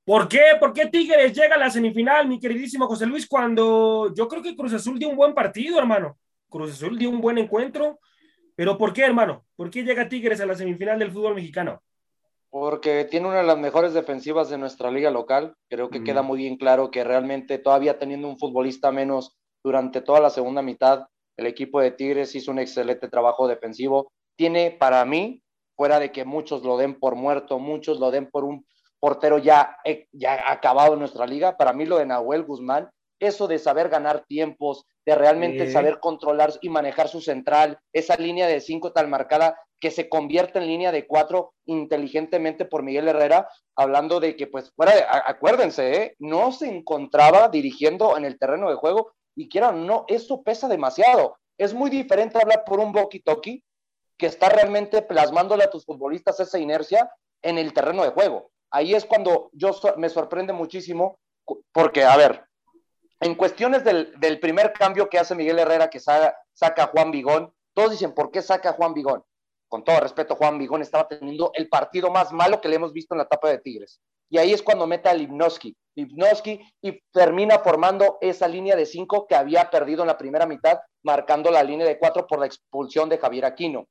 ¿Por qué? ¿Por qué Tigres llega a la semifinal, mi queridísimo José Luis, cuando yo creo que Cruz Azul dio un buen partido, hermano? Cruz Azul dio un buen encuentro, pero ¿por qué, hermano? ¿Por qué llega Tigres a la semifinal del fútbol mexicano? Porque tiene una de las mejores defensivas de nuestra liga local. Creo que queda muy bien claro que realmente todavía teniendo un futbolista menos durante toda la segunda mitad, el equipo de Tigres hizo un excelente trabajo defensivo. Tiene para mí, fuera de que muchos lo den por muerto, muchos lo den por un portero ya, ya acabado en nuestra liga, para mí lo de Nahuel Guzmán, eso de saber ganar tiempos, de realmente saber controlar y manejar su central, esa línea de cinco tal marcada que se convierte en línea de cuatro inteligentemente por Miguel Herrera, hablando de que, pues, fuera de, acuérdense, ¿eh? no se encontraba dirigiendo en el terreno de juego y quiera no, eso pesa demasiado. Es muy diferente hablar por un walkie-talkie que está realmente plasmándole a tus futbolistas esa inercia en el terreno de juego. Ahí es cuando yo me sorprende muchísimo, porque, a ver, en cuestiones del, primer cambio que hace Miguel Herrera, que saca, a Juan Vigón, todos dicen, ¿por qué saca a Juan Vigón? Con todo respeto, Juan Vigón estaba teniendo el partido más malo que le hemos visto en la etapa de Tigres. Y ahí es cuando mete a Lipnowski. Lipnowski y termina formando esa línea de cinco que había perdido en la primera mitad, marcando la línea de cuatro por la expulsión de Javier Aquino.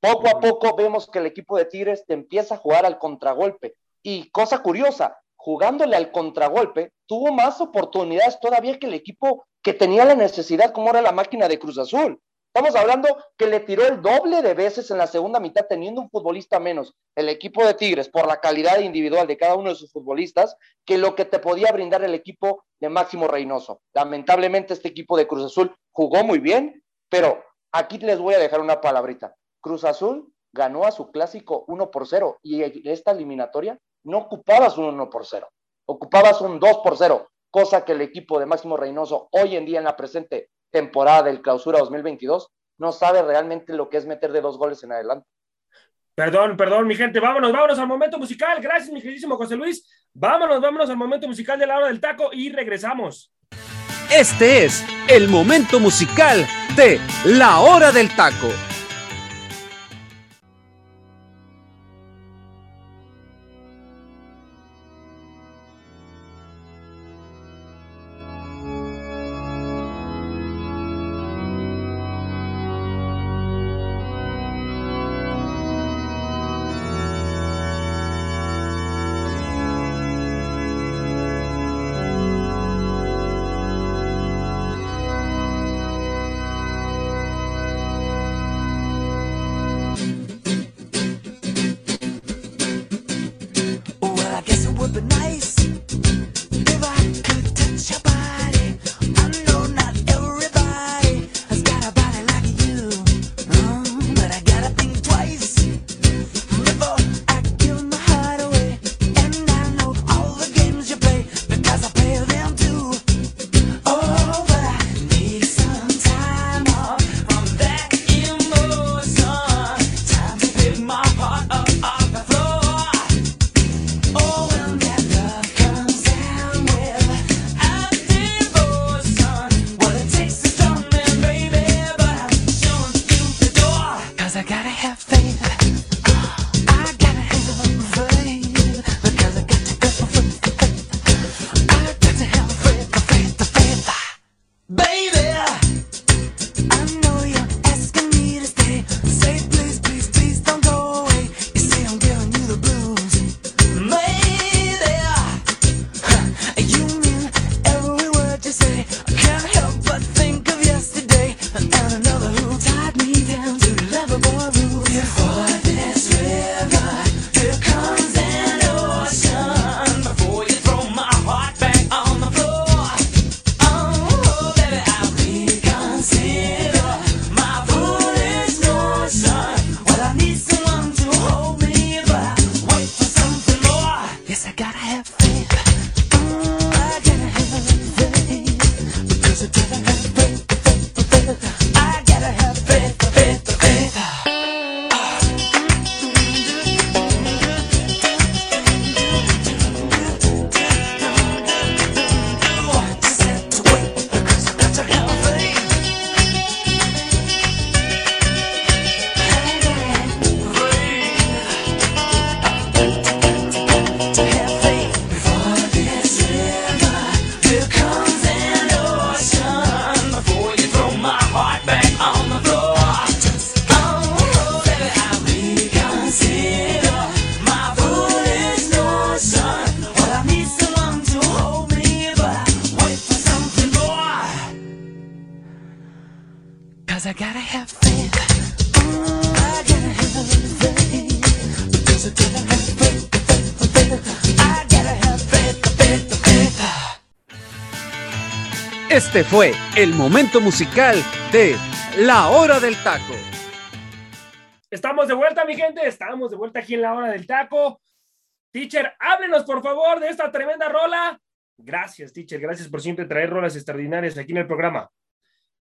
Poco a poco vemos que el equipo de Tigres te empieza a jugar al contragolpe. Y cosa curiosa, jugándole al contragolpe, tuvo más oportunidades todavía que el equipo que tenía la necesidad, como era la máquina de Cruz Azul. Estamos hablando que le tiró el doble de veces en la segunda mitad, teniendo un futbolista menos, el equipo de Tigres, por la calidad individual de cada uno de sus futbolistas, que lo que te podía brindar el equipo de Máximo Reynoso. Lamentablemente, este equipo de Cruz Azul jugó muy bien, pero aquí les voy a dejar una palabrita. Cruz Azul ganó a su clásico 1 por 0 y esta eliminatoria no ocupabas un 1 por 0, ocupabas un 2 por 0, cosa que el equipo de Máximo Reynoso hoy en día en la presente temporada del clausura 2022 no sabe realmente lo que es meter de dos goles en adelante. Perdón, perdón, mi gente, vámonos, vámonos al momento musical. Gracias, mi queridísimo José Luis. Vámonos, vámonos al momento musical de la hora del taco y regresamos. Este es el momento musical de la hora del taco. gotta have el momento musical de La Hora del Taco. Estamos de vuelta, mi gente. Estamos de vuelta aquí en La Hora del Taco. Teacher, háblenos por favor de esta tremenda rola. Gracias, teacher. Gracias por siempre traer rolas extraordinarias aquí en el programa.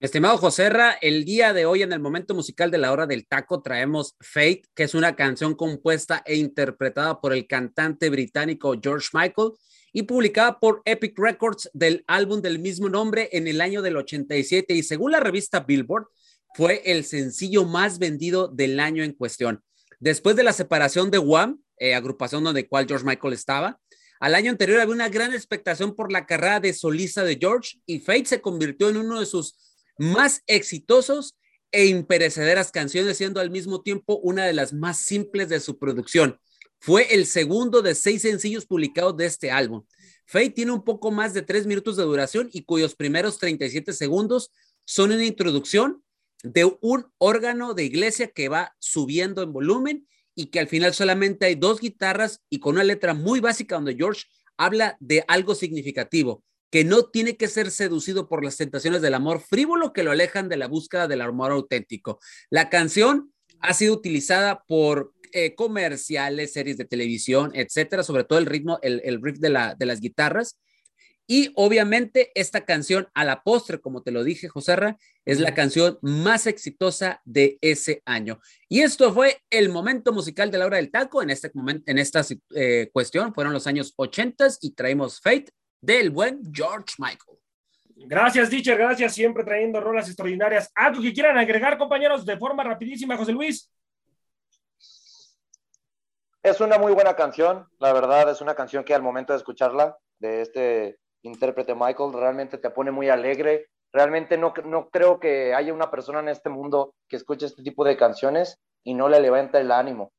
Estimado Joserra, el día de hoy en el momento musical de la hora del taco traemos Fate, que es una canción compuesta e interpretada por el cantante británico George Michael y publicada por Epic Records del álbum del mismo nombre en el año del 87 y según la revista Billboard fue el sencillo más vendido del año en cuestión. Después de la separación de Wham, eh, agrupación donde cual George Michael estaba, al año anterior había una gran expectación por la carrera de solista de George y Fate se convirtió en uno de sus más exitosos e imperecederas canciones, siendo al mismo tiempo una de las más simples de su producción. Fue el segundo de seis sencillos publicados de este álbum. Fate tiene un poco más de tres minutos de duración y cuyos primeros 37 segundos son una introducción de un órgano de iglesia que va subiendo en volumen y que al final solamente hay dos guitarras y con una letra muy básica donde George habla de algo significativo, que no tiene que ser seducido por las tentaciones del amor frívolo que lo alejan de la búsqueda del amor auténtico. La canción ha sido utilizada por eh, comerciales, series de televisión, etcétera, sobre todo el ritmo, el, el riff de, la, de las guitarras. Y obviamente esta canción a la postre, como te lo dije, Joserra, es la canción más exitosa de ese año. Y esto fue el momento musical de la hora del taco. En este momento, en esta eh, cuestión, fueron los años 80 y traemos Fate del buen George Michael. Gracias, teacher. Gracias. Siempre trayendo rolas extraordinarias. ¿Algo que quieran agregar, compañeros, de forma rapidísima, José Luis? Es una muy buena canción, la verdad, es una canción que al momento de escucharla, de este intérprete Michael, realmente te pone muy alegre. Realmente no, no creo que haya una persona en este mundo que escuche este tipo de canciones y no le levanta el ánimo.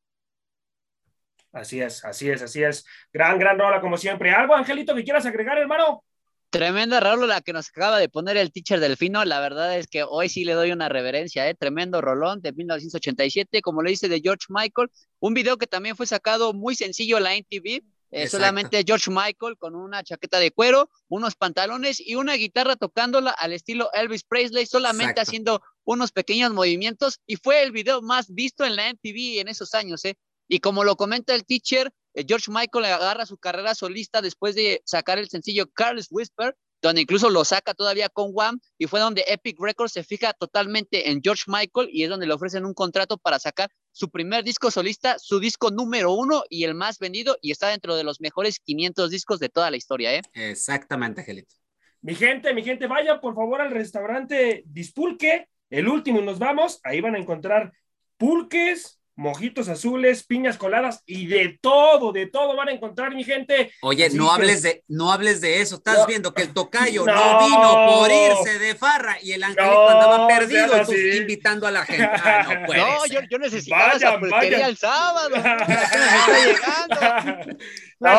Así es, así es, así es. Gran, gran rola como siempre. ¿Algo, Angelito, que quieras agregar, hermano? Tremenda rola la que nos acaba de poner el teacher Delfino. La verdad es que hoy sí le doy una reverencia, ¿eh? Tremendo rolón de 1987, como le dice de George Michael. Un video que también fue sacado muy sencillo en la NTV. Eh, solamente George Michael con una chaqueta de cuero, unos pantalones y una guitarra tocándola al estilo Elvis Presley, solamente haciendo unos pequeños movimientos. Y fue el video más visto en la MTV en esos años, ¿eh? Y como lo comenta el teacher, George Michael agarra su carrera solista después de sacar el sencillo Carlos Whisper, donde incluso lo saca todavía con Wham, y fue donde Epic Records se fija totalmente en George Michael y es donde le ofrecen un contrato para sacar su primer disco solista, su disco número uno y el más vendido, y está dentro de los mejores 500 discos de toda la historia, ¿eh? Exactamente, Angelito. Mi gente, mi gente, vaya por favor al restaurante Dispulque, el último, nos vamos, ahí van a encontrar pulques, mojitos azules, piñas coladas y de todo, de todo van a encontrar mi gente. Oye, no hables de, no hables de eso. Estás viendo que el tocayo no, vino por irse de farra y el angelito andaba perdido tú invitando a la gente. Ah, no, [LAUGHS] yo, yo, necesitaba esa pulquería el sábado. [LAUGHS] está llegando. No,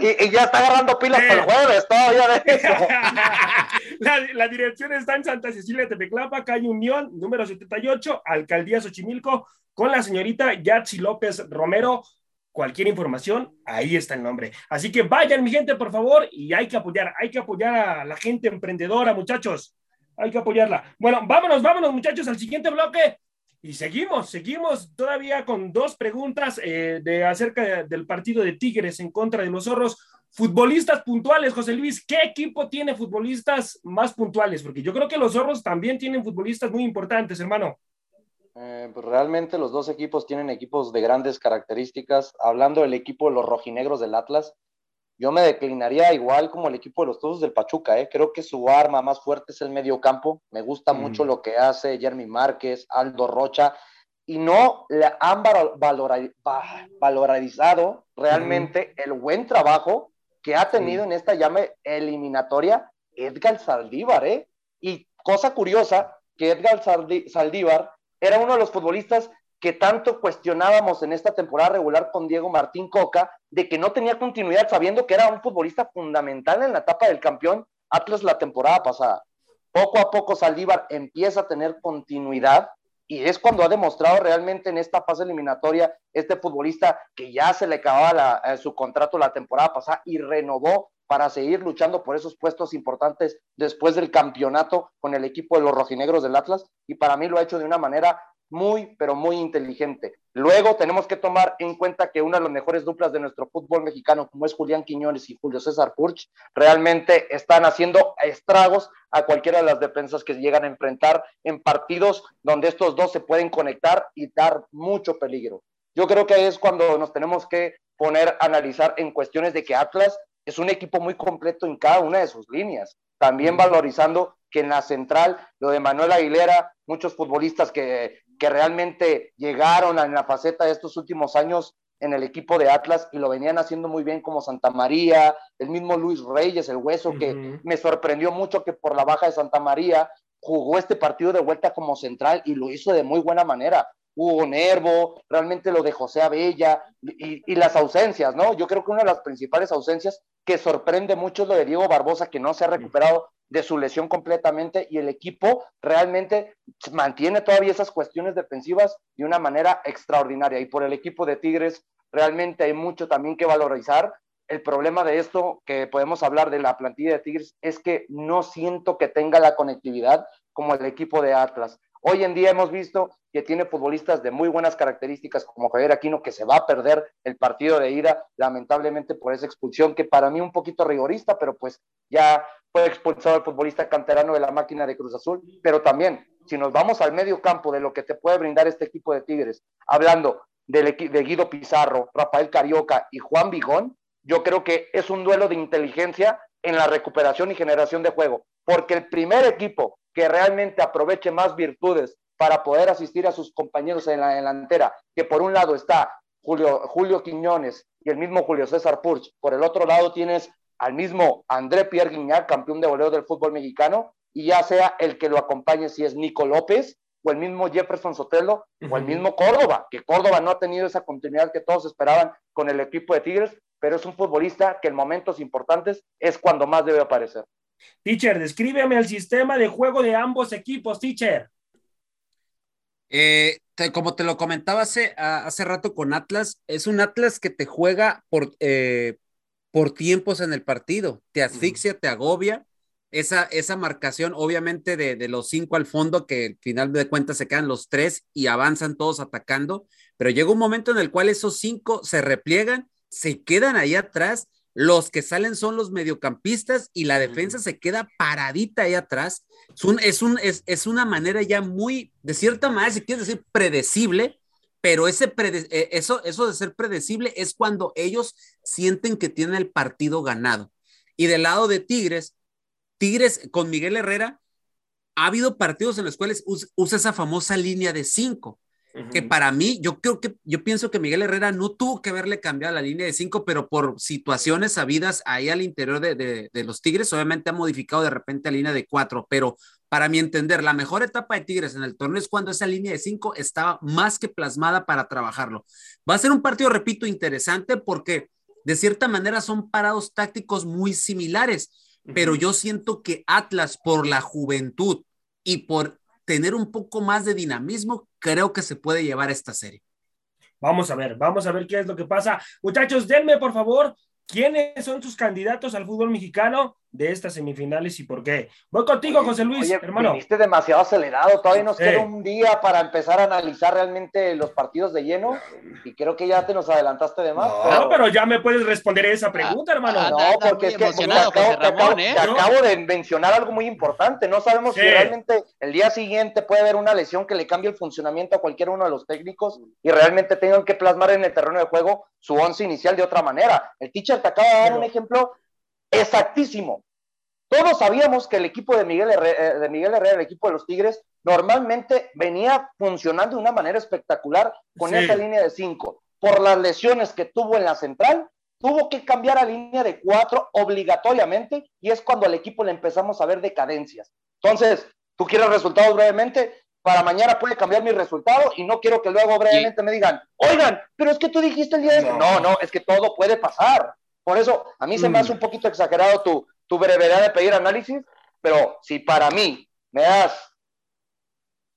y, y, ya está agarrando pilas para el jueves, todavía de eso. [LAUGHS] la, la, dirección está en Santa Cecilia Tepeclapa, calle Unión, número 78, Alcaldía Xochimilco, con la señorita Yatsi López Romero. Cualquier información, ahí está el nombre. Así que vayan, mi gente, por favor, y hay que apoyar, hay que apoyar a la gente emprendedora, muchachos. Hay que apoyarla. Bueno, vámonos, vámonos, muchachos, al siguiente bloque. Y seguimos, seguimos todavía con dos preguntas eh, de acerca del partido de Tigres en contra de los zorros. Futbolistas puntuales, José Luis, ¿qué equipo tiene futbolistas más puntuales? Porque yo creo que los zorros también tienen futbolistas muy importantes, hermano. Eh, pues realmente los dos equipos tienen equipos de grandes características. Hablando del equipo de los rojinegros del Atlas, yo me declinaría igual como el equipo de los Tuzos del Pachuca. ¿eh? Creo que su arma más fuerte es el medio campo. Me gusta mucho lo que hace Jeremy Márquez, Aldo Rocha, y no le han valorizado realmente el buen trabajo que ha tenido en esta llama eliminatoria Edgar Saldívar, ¿eh? Y cosa curiosa, que Edgar Saldívar era uno de los futbolistas que tanto cuestionábamos en esta temporada regular con Diego Martín Coca, de que no tenía continuidad, sabiendo que era un futbolista fundamental en la etapa del campeón Atlas la temporada pasada. Poco a poco Saldívar empieza a tener continuidad y es cuando ha demostrado realmente en esta fase eliminatoria este futbolista que ya se le acababa eh, su contrato la temporada pasada y renovó para seguir luchando por esos puestos importantes después del campeonato con el equipo de los rojinegros del Atlas y para mí lo ha hecho de una manera muy, pero muy inteligente. Luego tenemos que tomar en cuenta que una de las mejores duplas de nuestro fútbol mexicano, como es Julián Quiñones y Julio César Purch, realmente están haciendo estragos a cualquiera de las defensas que llegan a enfrentar en partidos donde estos dos se pueden conectar y dar mucho peligro. Yo creo que es cuando nos tenemos que poner a analizar en cuestiones de que Atlas es un equipo muy completo en cada una de sus líneas, también valorizando que en la central, lo de Manuel Aguilera, muchos futbolistas que que realmente llegaron en la faceta de estos últimos años en el equipo de Atlas y lo venían haciendo muy bien como Santa María, el mismo Luis Reyes, el hueso, que me sorprendió mucho que por la baja de Santa María jugó este partido de vuelta como central y lo hizo de muy buena manera. Hugo Nervo, realmente lo de José Abella y, y, las ausencias, ¿no? Yo creo que una de las principales ausencias que sorprende mucho es lo de Diego Barbosa, que no se ha recuperado de su lesión completamente y el equipo realmente mantiene todavía esas cuestiones defensivas de una manera extraordinaria. Y por el equipo de Tigres realmente hay mucho también que valorizar. El problema de esto que podemos hablar de la plantilla de Tigres es que no siento que tenga la conectividad como el equipo de Atlas. Hoy en día hemos visto que tiene futbolistas de muy buenas características como Javier Aquino, que se va a perder el partido de ida, lamentablemente por esa expulsión, que para mí un poquito rigorista, pero pues ya fue expulsado el futbolista canterano de la máquina de Cruz Azul. Pero también, si nos vamos al medio campo de lo que te puede brindar este equipo de Tigres, hablando de Guido Pizarro, Rafael Carioca y Juan Vigón, yo creo que es un duelo de inteligencia en la recuperación y generación de juego, porque el primer equipo que realmente aproveche más virtudes para poder asistir a sus compañeros en la delantera, que por un lado está Julio, Julio Quiñones y el mismo Julio César Purch, por el otro lado tienes al mismo André Pierre Guignac, campeón de voleo del fútbol mexicano, y ya sea el que lo acompañe si es Nico López o el mismo Jefferson Sotelo o el mismo Córdoba, que Córdoba no ha tenido esa continuidad que todos esperaban con el equipo de Tigres, pero es un futbolista que en momentos importantes es cuando más debe aparecer. Teacher, descríbeme el sistema de juego de ambos equipos, teacher. Eh, como te lo comentaba hace, hace rato con Atlas, es un Atlas que te juega por, eh, por tiempos en el partido, te asfixia, te agobia. Esa, esa marcación, obviamente, de, de, los cinco al fondo, que al final de cuentas se quedan los tres y avanzan todos atacando, pero llega un momento en el cual esos cinco se repliegan, se quedan ahí atrás los que salen son los mediocampistas y la defensa se queda paradita ahí atrás. Es, un, es, es, una manera ya muy, de cierta manera, si quieres decir, predecible, pero ese eh, eso, eso de ser predecible es cuando ellos sienten que tienen el partido ganado. Y del lado de Tigres, Tigres con Miguel Herrera, ha habido partidos en los cuales usa esa famosa línea de cinco que para mí, yo creo que, yo pienso que Miguel Herrera no tuvo que haberle cambiado la línea de cinco, pero por situaciones sabidas ahí al interior de, los Tigres, obviamente ha modificado de repente la línea de cuatro, pero para mi entender, la mejor etapa de Tigres en el torneo es cuando esa línea de cinco estaba más que plasmada para trabajarlo. Va a ser un partido, repito, interesante porque de cierta manera son parados tácticos muy similares, pero yo siento que Atlas, por la juventud y por tener un poco más de dinamismo, creo que se puede llevar esta serie. Vamos a ver, vamos a ver qué es lo que pasa. Muchachos, denme por favor quiénes son sus candidatos al fútbol mexicano de estas semifinales y por qué. Voy contigo, José Luis, hermano. Viniste demasiado acelerado, todavía nos queda un día para empezar a analizar realmente los partidos de lleno y creo que ya te nos adelantaste de más. No, pero, ya me puedes responder esa pregunta, hermano. no, porque es que acabo, de mencionar algo muy importante, no sabemos si realmente el día siguiente puede haber una lesión que le cambie el funcionamiento a cualquier uno de los técnicos y realmente tengan que plasmar en el terreno de juego su once inicial de otra manera. El teacher te acaba de dar un ejemplo exactísimo. Todos sabíamos que el equipo de Miguel, Herrera, eh, de Miguel Herrera, el equipo de los Tigres, normalmente venía funcionando de una manera espectacular con esa línea de cinco. Por las lesiones que tuvo en la central, tuvo que cambiar a línea de cuatro obligatoriamente y es cuando al equipo le empezamos a ver decadencias. Entonces, tú quieres resultados brevemente, para mañana puede cambiar mi resultado y no quiero que luego brevemente me digan, oigan, pero es que tú dijiste el día de... No, no, es que todo puede pasar. Por eso, a mí se me hace mm. un poquito exagerado tu, tu brevedad de pedir análisis, pero si para mí me das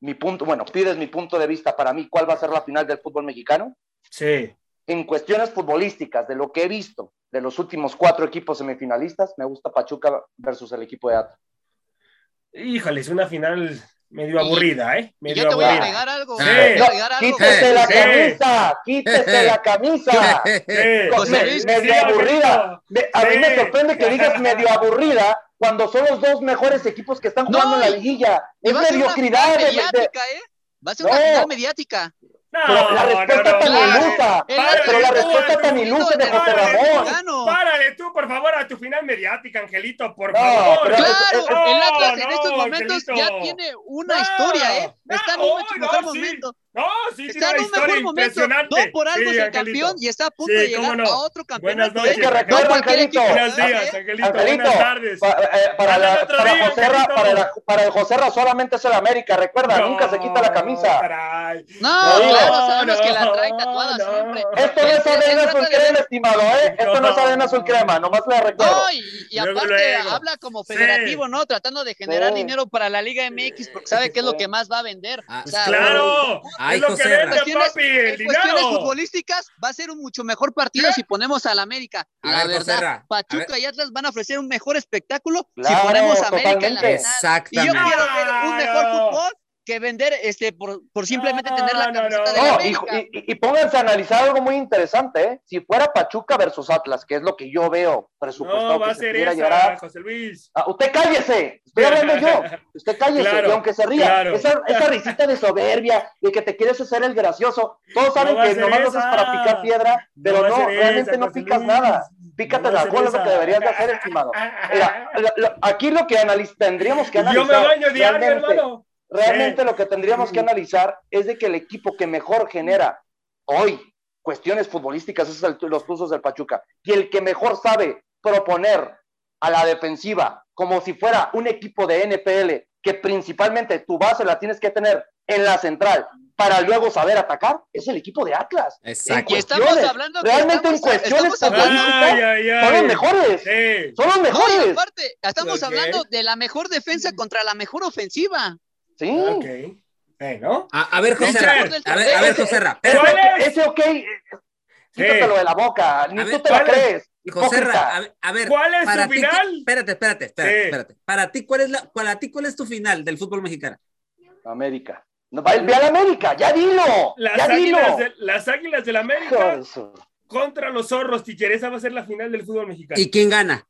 mi punto, bueno, pides mi punto de vista para mí, ¿cuál va a ser la final del fútbol mexicano? Sí. En cuestiones futbolísticas, de lo que he visto de los últimos cuatro equipos semifinalistas, me gusta Pachuca versus el equipo de Atlas. Híjole, es una final medio aburrida, ¿eh? Medio yo te voy a agregar algo. Sí. quítese la camisa, quítese la camisa. medio aburrida. a mí me sorprende que digas medio aburrida cuando son los dos mejores equipos que están jugando en la liguilla. Es mediocridad. Va a ser una mediática, ¿eh? Va a ser una final mediática. No, pero la respuesta no, tan ilusa. Pero la respuesta tan ilusa de José Ramón. Párale tú, por favor, a tu final mediática, Angelito, por favor. Claro, el Atlas en estos momentos ya tiene una historia, ¿eh? Está en un mejor momento. No, sí, está en un mejor momento. No por algo es el campeón y está a punto de llegar a otro campeonato. Buenas noches. Es que recuerda, Angelito. Buenos días, Angelito. Angelito buenas tardes. para, la, para, Joserra, para, la, para el Joserra solamente es el América. Recuerda, nunca se quita la camisa. No, claro, sabemos que la trae tatuada siempre. Esto no es arena azul crema, estimado, ¿eh? Esto no es arena azul crema, nomás le recuerdo. No, y, aparte habla como federativo, ¿no? Tratando de generar dinero para la Liga MX porque sabe que es lo que más va a vender. Ah, claro. Ay, José En cuestiones futbolísticas va a ser un mucho mejor partido si ponemos al América. La verdad, Pachuca y Atlas van a ofrecer un mejor espectáculo si ponemos a América en la final. Exactamente. Y yo quiero ver un mejor fútbol que vender este por, por simplemente tener la camiseta no, de América. Y, y, pónganse a analizar algo muy interesante, ¿eh? Si fuera Pachuca versus Atlas, que es lo que yo veo presupuestado no, va que a ser esa, José Luis. Ah, usted cállese, estoy hablando yo. Usted cállese, claro, y aunque se ría, claro. esa, esa, risita de soberbia, de que te quieres hacer el gracioso, todos saben no que nomás lo haces para picar piedra, pero no, no realmente esa, no picas Luis. nada. Pícate No la cola, es lo que deberías de hacer, estimado. Mira, lo- lo- aquí lo que analiz tendríamos que Yo analizar. me baño diario, realmente- hermano. Realmente Sí. lo que tendríamos que analizar es de que el equipo que mejor genera hoy cuestiones futbolísticas es el- los Tuzos del Pachuca y el que mejor sabe proponer a la defensiva como si fuera un equipo de NPL que principalmente tu base la tienes que tener en la central para luego saber atacar es el equipo de Atlas. Exacto. Y estamos Cuestiones, hablando realmente en estamos- cuestiones Ay, ay, ay. son los mejores. Sí. Son los No, mejores. aparte, estamos Ok. hablando de la mejor defensa contra la mejor ofensiva. Sí. Bueno. A, a ver, José Ra, a ver, a ver, José Ra, Ese, ok, quítatelo de la boca, ni A tú ver, te la ¿cuál es? crees. José Ra, a ver, a ver, ¿Cuál es para tu ti, final? Espérate, espérate, espérate, Sí. espérate. Para ti, ¿cuál es la, para ti, cuál es tu final del fútbol mexicano? América. No, va- ve a la América, ya dilo. Las ya dilo. águilas, de, las águilas del América contra los zorros, teacher. Esa va a ser la final del fútbol mexicano. ¿Y quién gana?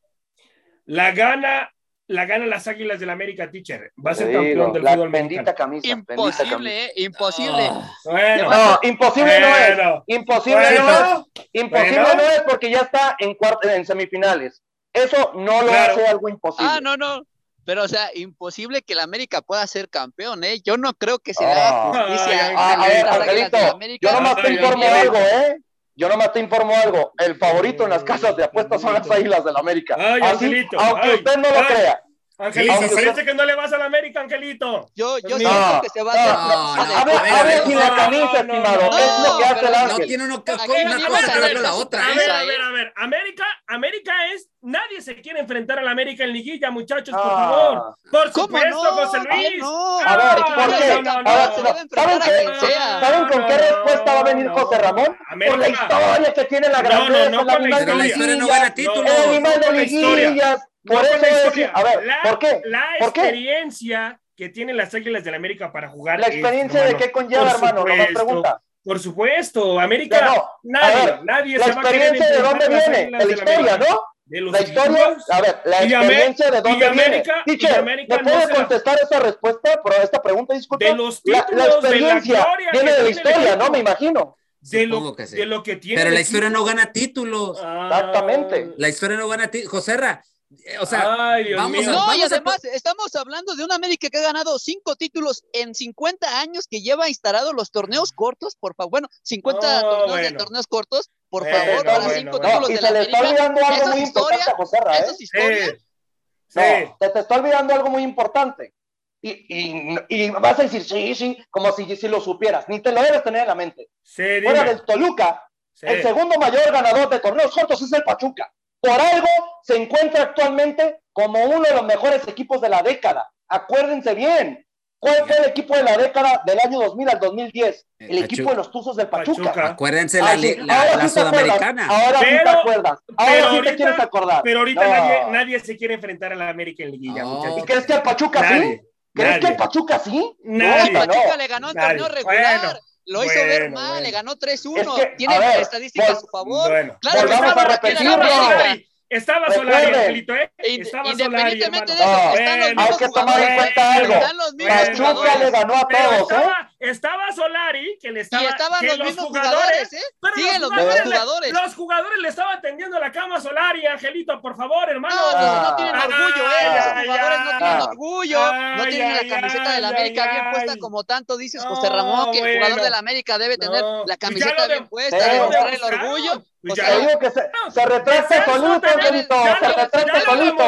La gana, la gana las águilas del América, teacher. Va a ser campeón del la fútbol bendita mexicano. camisa. bendita camisa. Imposible, ¿eh? Imposible. Bueno, No, imposible no es. Bueno. Imposible no es. Imposible bueno. no es porque ya está en, en semifinales. Eso no lo Claro. hace algo imposible. Ah, no, no. Pero, o sea, imposible que el América pueda ser campeón, ¿eh? Yo no creo que se le Ah. haga justicia Ay, Ah, a ver, Angelito, yo nomás te informo algo, ¿eh? Yo nomás te informo algo. El favorito en las casas de apuestas son las águilas del América. Ay, Así, aunque ay, usted no lo ay. crea. Angelito, Sí, que no le vas a la América, Angelito. Yo, yo No, siento que se va a hacer. no, no, A ver, a ver, no, sin la no, camisa, no, estimado. no, es lo que hace el no No ángel. tiene uno una cosa ver la otra. A ¿eh? ver, a ¿eh? ver, a ver. América, América es. Nadie se quiere enfrentar a la América en liguilla, muchachos, por Ah. favor. Por ¿Cómo supuesto, no? José ¿Quién Luis. no? A ver, Ah, ¿por qué? no, no, no, no. ¿saben con qué No, respuesta va a venir no. José Ramón? Por la historia que tiene la No, grandeza, no, no con la historia no gana liguillas, títulos. el animal No de liguillas. No Por eso la es que- a ver, la, ¿por qué? La ¿Por qué? experiencia que tienen las Águilas del América para jugar. La es, experiencia de qué conlleva, por hermano, supuesto, pregunta. Por supuesto, América, no. Nadie, ver, nadie La se va a experiencia de dónde viene, de la historia. ¿no? De los La historia, títulos. a ver, la experiencia de dónde América- viene. América ¿me no puede la- contestar esa respuesta, pero esta pregunta, disculpe? De los La- títulos, la, de la experiencia gloria viene de la historia. ¿no? Me imagino. de lo, que sí. de lo que tiene. Pero la historia no gana títulos. Ah. Exactamente. La historia no gana títulos. José Ra, eh, o sea, Ay, Dios vamos mío. a- No, y a además estamos hablando de una América que ha ganado cinco títulos en 50 años que lleva instalados los torneos cortos, por favor. Bueno, 50 No, torneos de torneos cortos, por favor, bueno, cinco títulos y de se le está olvidando algo muy importante a José Ra, ¿eh? ¿Eso es historia? Sí. No, Sí. te, te está olvidando algo muy importante. Y, y, y vas a decir, sí, sí, como si, si lo supieras. Ni te lo debes tener en la mente. Sí, dime. Fuera del Toluca, Sí. el segundo mayor ganador de torneos cortos es el Pachuca. Por algo se encuentra actualmente como uno de los mejores equipos de la década. Acuérdense bien. ¿Cuál fue el equipo de la década del año 2000 al 2010? El El equipo de los Tuzos del Pachuca. Pachuca. Acuérdense la, sí, la, ahora la sí te acuerdas. sudamericana. Ahora sí te Pero- acuerdas. pero Ahora sí ahorita- te quieres acordar. Pero ahorita No. nadie, nadie se quiere enfrentar a la América en liguilla, No. muchachos. ¿Y crees que el Pachuca sí? ¿Crees nadie. que el Pachuca sí? Nadie. El No, Pachuca no. le ganó en torneo regular. Bueno, lo hizo ver bueno, mal, bueno. le ganó 3-1. Es que, Tiene a ver, estadísticas a vol- su favor. Bueno. claro que estaba a. Solari, Angelito, ¿eh? Ind- Estaba Independientemente de Solari, eso, hermano. están los Bueno. mismos Hay que tomar en jugadores. cuenta algo. Están los mismos Bueno. Pachuca le ganó a todos, ¿eh? Estaba, Solari, que le estaba. Y estaban que los mismos jugadores, ¿eh? Pero Siguen los jugadores mismos le- jugadores. Los jugadores le estaban tendiendo la cama a Solari, Angelito, por favor, hermano. No, no, no tienen Ay, orgullo, ¿eh? Los jugadores no tienen orgullo, no tienen la camiseta de la América ay, bien puesta, como tanto dices, José Ramón, que el jugador bueno. de la América debe tener No, la pues camiseta bien puesta, demostrar el orgullo. Pues O ya sea, Te digo que se, se ser solito, Angelito. Se lo solito.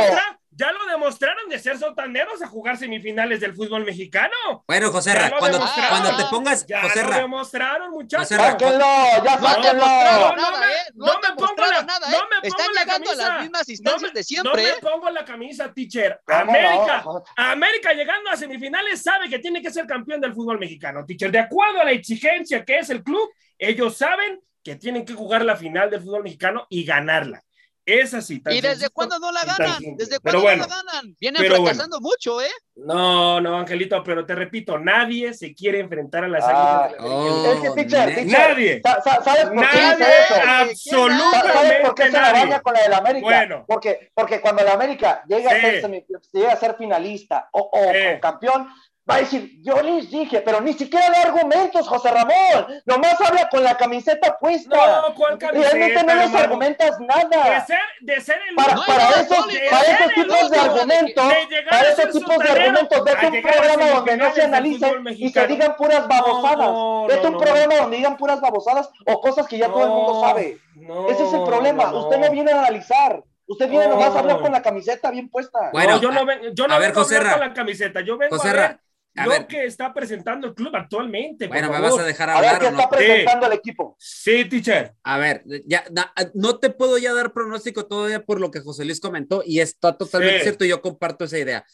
Ya lo demostraron de ser sotaneros a jugar semifinales del fútbol mexicano. Bueno, José Ra, lo cuando, te pongas, Ya José lo Ra, demostraron, muchachos. José Ra, Sáquenlo, ya No sáquenlo. demostrado No, nada, me- ¿eh? no No me pongo la- nada, no ¿eh? me pongo Están la llegando a camisa. las mismas instancias No me- de siempre, No ¿eh? me pongo la camisa, teacher. ¿Cómo América, no? América llegando a semifinales sabe que tiene que ser campeón del fútbol mexicano, teacher. De acuerdo a la exigencia que es el club, ellos saben que tienen que jugar la final del fútbol mexicano y ganarla. Es así. ¿Y desde cuándo no la ganan? ¿Desde cuándo bueno, no la ganan? Vienen pero bueno. fracasando mucho, ¿eh? No, no, Angelito, pero te repito, nadie se quiere enfrentar a las Ah, águilas. de la América. oh, Es que, teacher, ne- teacher, Nadie. sa- sa- ¿Sabes por qué Nadie, dice eso? absolutamente ¿Sabes por qué se la baña con la del América? Bueno. Porque, porque cuando el América llega, Sí. a ser llega a ser finalista o, o- Sí. o campeón, va a decir, yo les dije, pero ni siquiera da argumentos, José Ramón. Nomás habla con la camiseta puesta. No, ¿cuál Realmente camiseta, no les argumentas De nada. ser, de ser el Para, No para nada esos, para esos tipos de argumentos, para a esos tipos de argumentos, a vete un a programa donde no se analicen y se digan puras babosadas. No, vete no, un no. programa donde digan puras babosadas o cosas que ya todo el mundo No, sabe. no, Ese es el problema. no, Usted no viene a analizar. Usted viene No. nomás a hablar con la camiseta bien puesta. Bueno, No, yo no, a- ven- yo no a ver, vengo a José hablar Ra. con la camiseta, yo vengo José a ver a lo ver. que está presentando el club actualmente. Bueno, me vas a dejar A ver hablar qué o está no. presentando el equipo. Sí, teacher. A ver, ya na- no te puedo ya dar pronóstico todavía por lo que José Luis comentó y está totalmente Sí. cierto y yo comparto esa idea.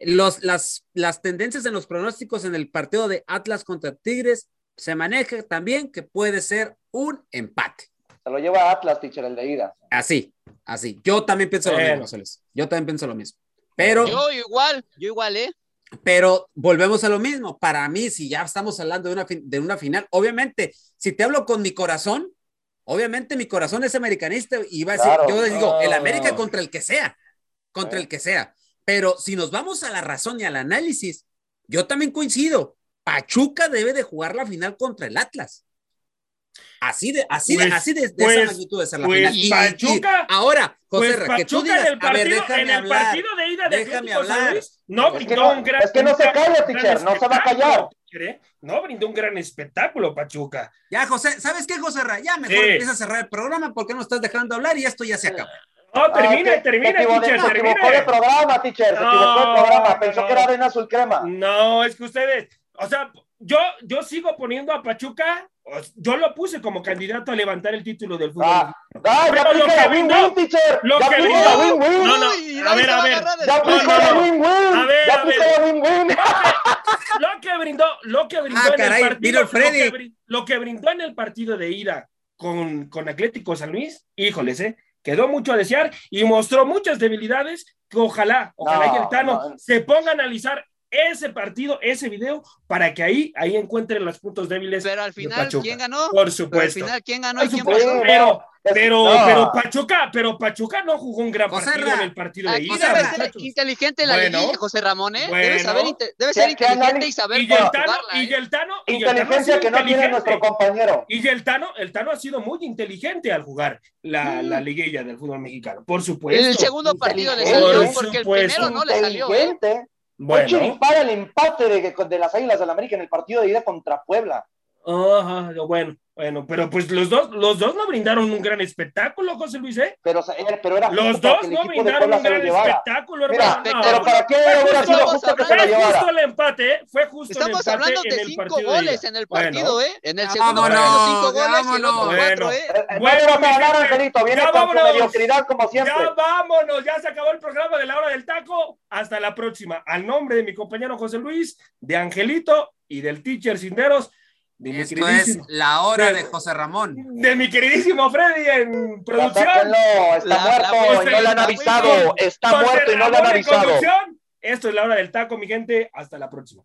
Los, las, las tendencias en los pronósticos en el partido de Atlas contra Tigres se maneja también que puede ser un empate. Se lo lleva Atlas, teacher, el de ida. Así, así. Yo también pienso lo Bueno. mismo, José Luis. Yo también pienso lo mismo. Pero, Yo igual, yo igual, ¿eh? Pero volvemos a lo mismo. Para mí, si ya estamos hablando de una, de una final, obviamente, si te hablo con mi corazón, obviamente mi corazón es americanista y va a decir, Claro. yo les digo, el. América contra el que sea, contra Sí. el que sea. Pero si nos vamos a la razón y al análisis, yo también coincido. Pachuca debe de jugar la final contra el Atlas. Así de, así de, Pues- así de, de pues- esa magnitud de ser la pues final. Y- y- Pachuca- ahora, José Pues Ra, que tú Pachuca digas, en el a partido, ver, déjame en el hablar. partido de ida de déjame hablar. Luis, no brindó no- un gran es que no se calla, teacher, no se va a callar. espectáculo, ¿eh? No brindó un gran espectáculo, Pachuca. Ya, José, ¿sabes qué, José Ra? Ya mejor Sí. empieza a cerrar el programa porque no estás dejando hablar y esto ya se acaba. No, termine, Ah, termine, se teacher, Se equivocó de termine. programa, teacher. Se No, equivocó de programa. Pensó no. que era arena azul crema. No, es que ustedes, o sea, yo, yo sigo poniendo a Pachuca, yo lo puse como candidato a levantar el título del fútbol. Ah, ah, ya Pero lo que la brindó- win-win, teacher. lo Ya que brindó- la win-win. No, no, a ver, a ver. Ya la no. win-win. A ver, Ya. Lo que brindó, lo que brindó Ah, en caray, el partido, el lo Freddy. que, lo que brindó en el partido de ida con, con Atlético San Luis, híjoles, eh, quedó mucho a desear y mostró muchas debilidades que ojalá, ojalá No, y el Tano no. se ponga a analizar ese partido, ese video, para que ahí, ahí encuentren los puntos débiles. Pero al de final, Pachuca. ¿quién ganó? Por Pero al supuesto. final, ¿quién ganó Por y quién supuesto, pasó? pero, Es- pero, no. pero Pachuca, pero Pachuca no jugó un gran José partido Ra, en el partido de ida. debe ser inteligente la Bueno, liguilla, José Ramón, ¿eh? bueno. debe, saber, debe ¿Qué- ser inteligente y saber Y el Tano, y ¿eh? el Tano, y el Tano ha Inteligencia que no tiene nuestro compañero. Y el Tano, el Tano ha sido muy inteligente al jugar la, Mm. la liguilla del fútbol mexicano, por supuesto. El segundo partido le salió Por porque el supuesto. primero no le salió, ¿eh? Bueno, chiripar el empate de, de las Águilas del América en el partido de ida contra Puebla. Ajá, bueno. Bueno, pero pues los dos, los dos no brindaron un gran espectáculo, José Luis, ¿eh? Pero, pero era los dos no brindaron un gran espectáculo, hermano. pero para qué hubiera sido justo que se lo llevara. Fue justo el empate, ¿eh? Fue justo Estamos el empate hablando de cinco goles en el partido, ¿eh? En el segundo vámonos, cinco goles y el otro cuatro, ¿eh? Bueno, no vas a ganar, Angelito, viene con su mediocridad como siempre. Ya vámonos, ya se acabó el programa de la hora del taco. Hasta la próxima. Al nombre de mi compañero José Luis, de Angelito y del teacher Cinderos. Esto es la hora de, José Ramón. De mi queridísimo Freddy en producción. está muerto y no le han avisado. Está muerto y no le han avisado. Esto es la hora del taco, mi gente. Hasta la próxima.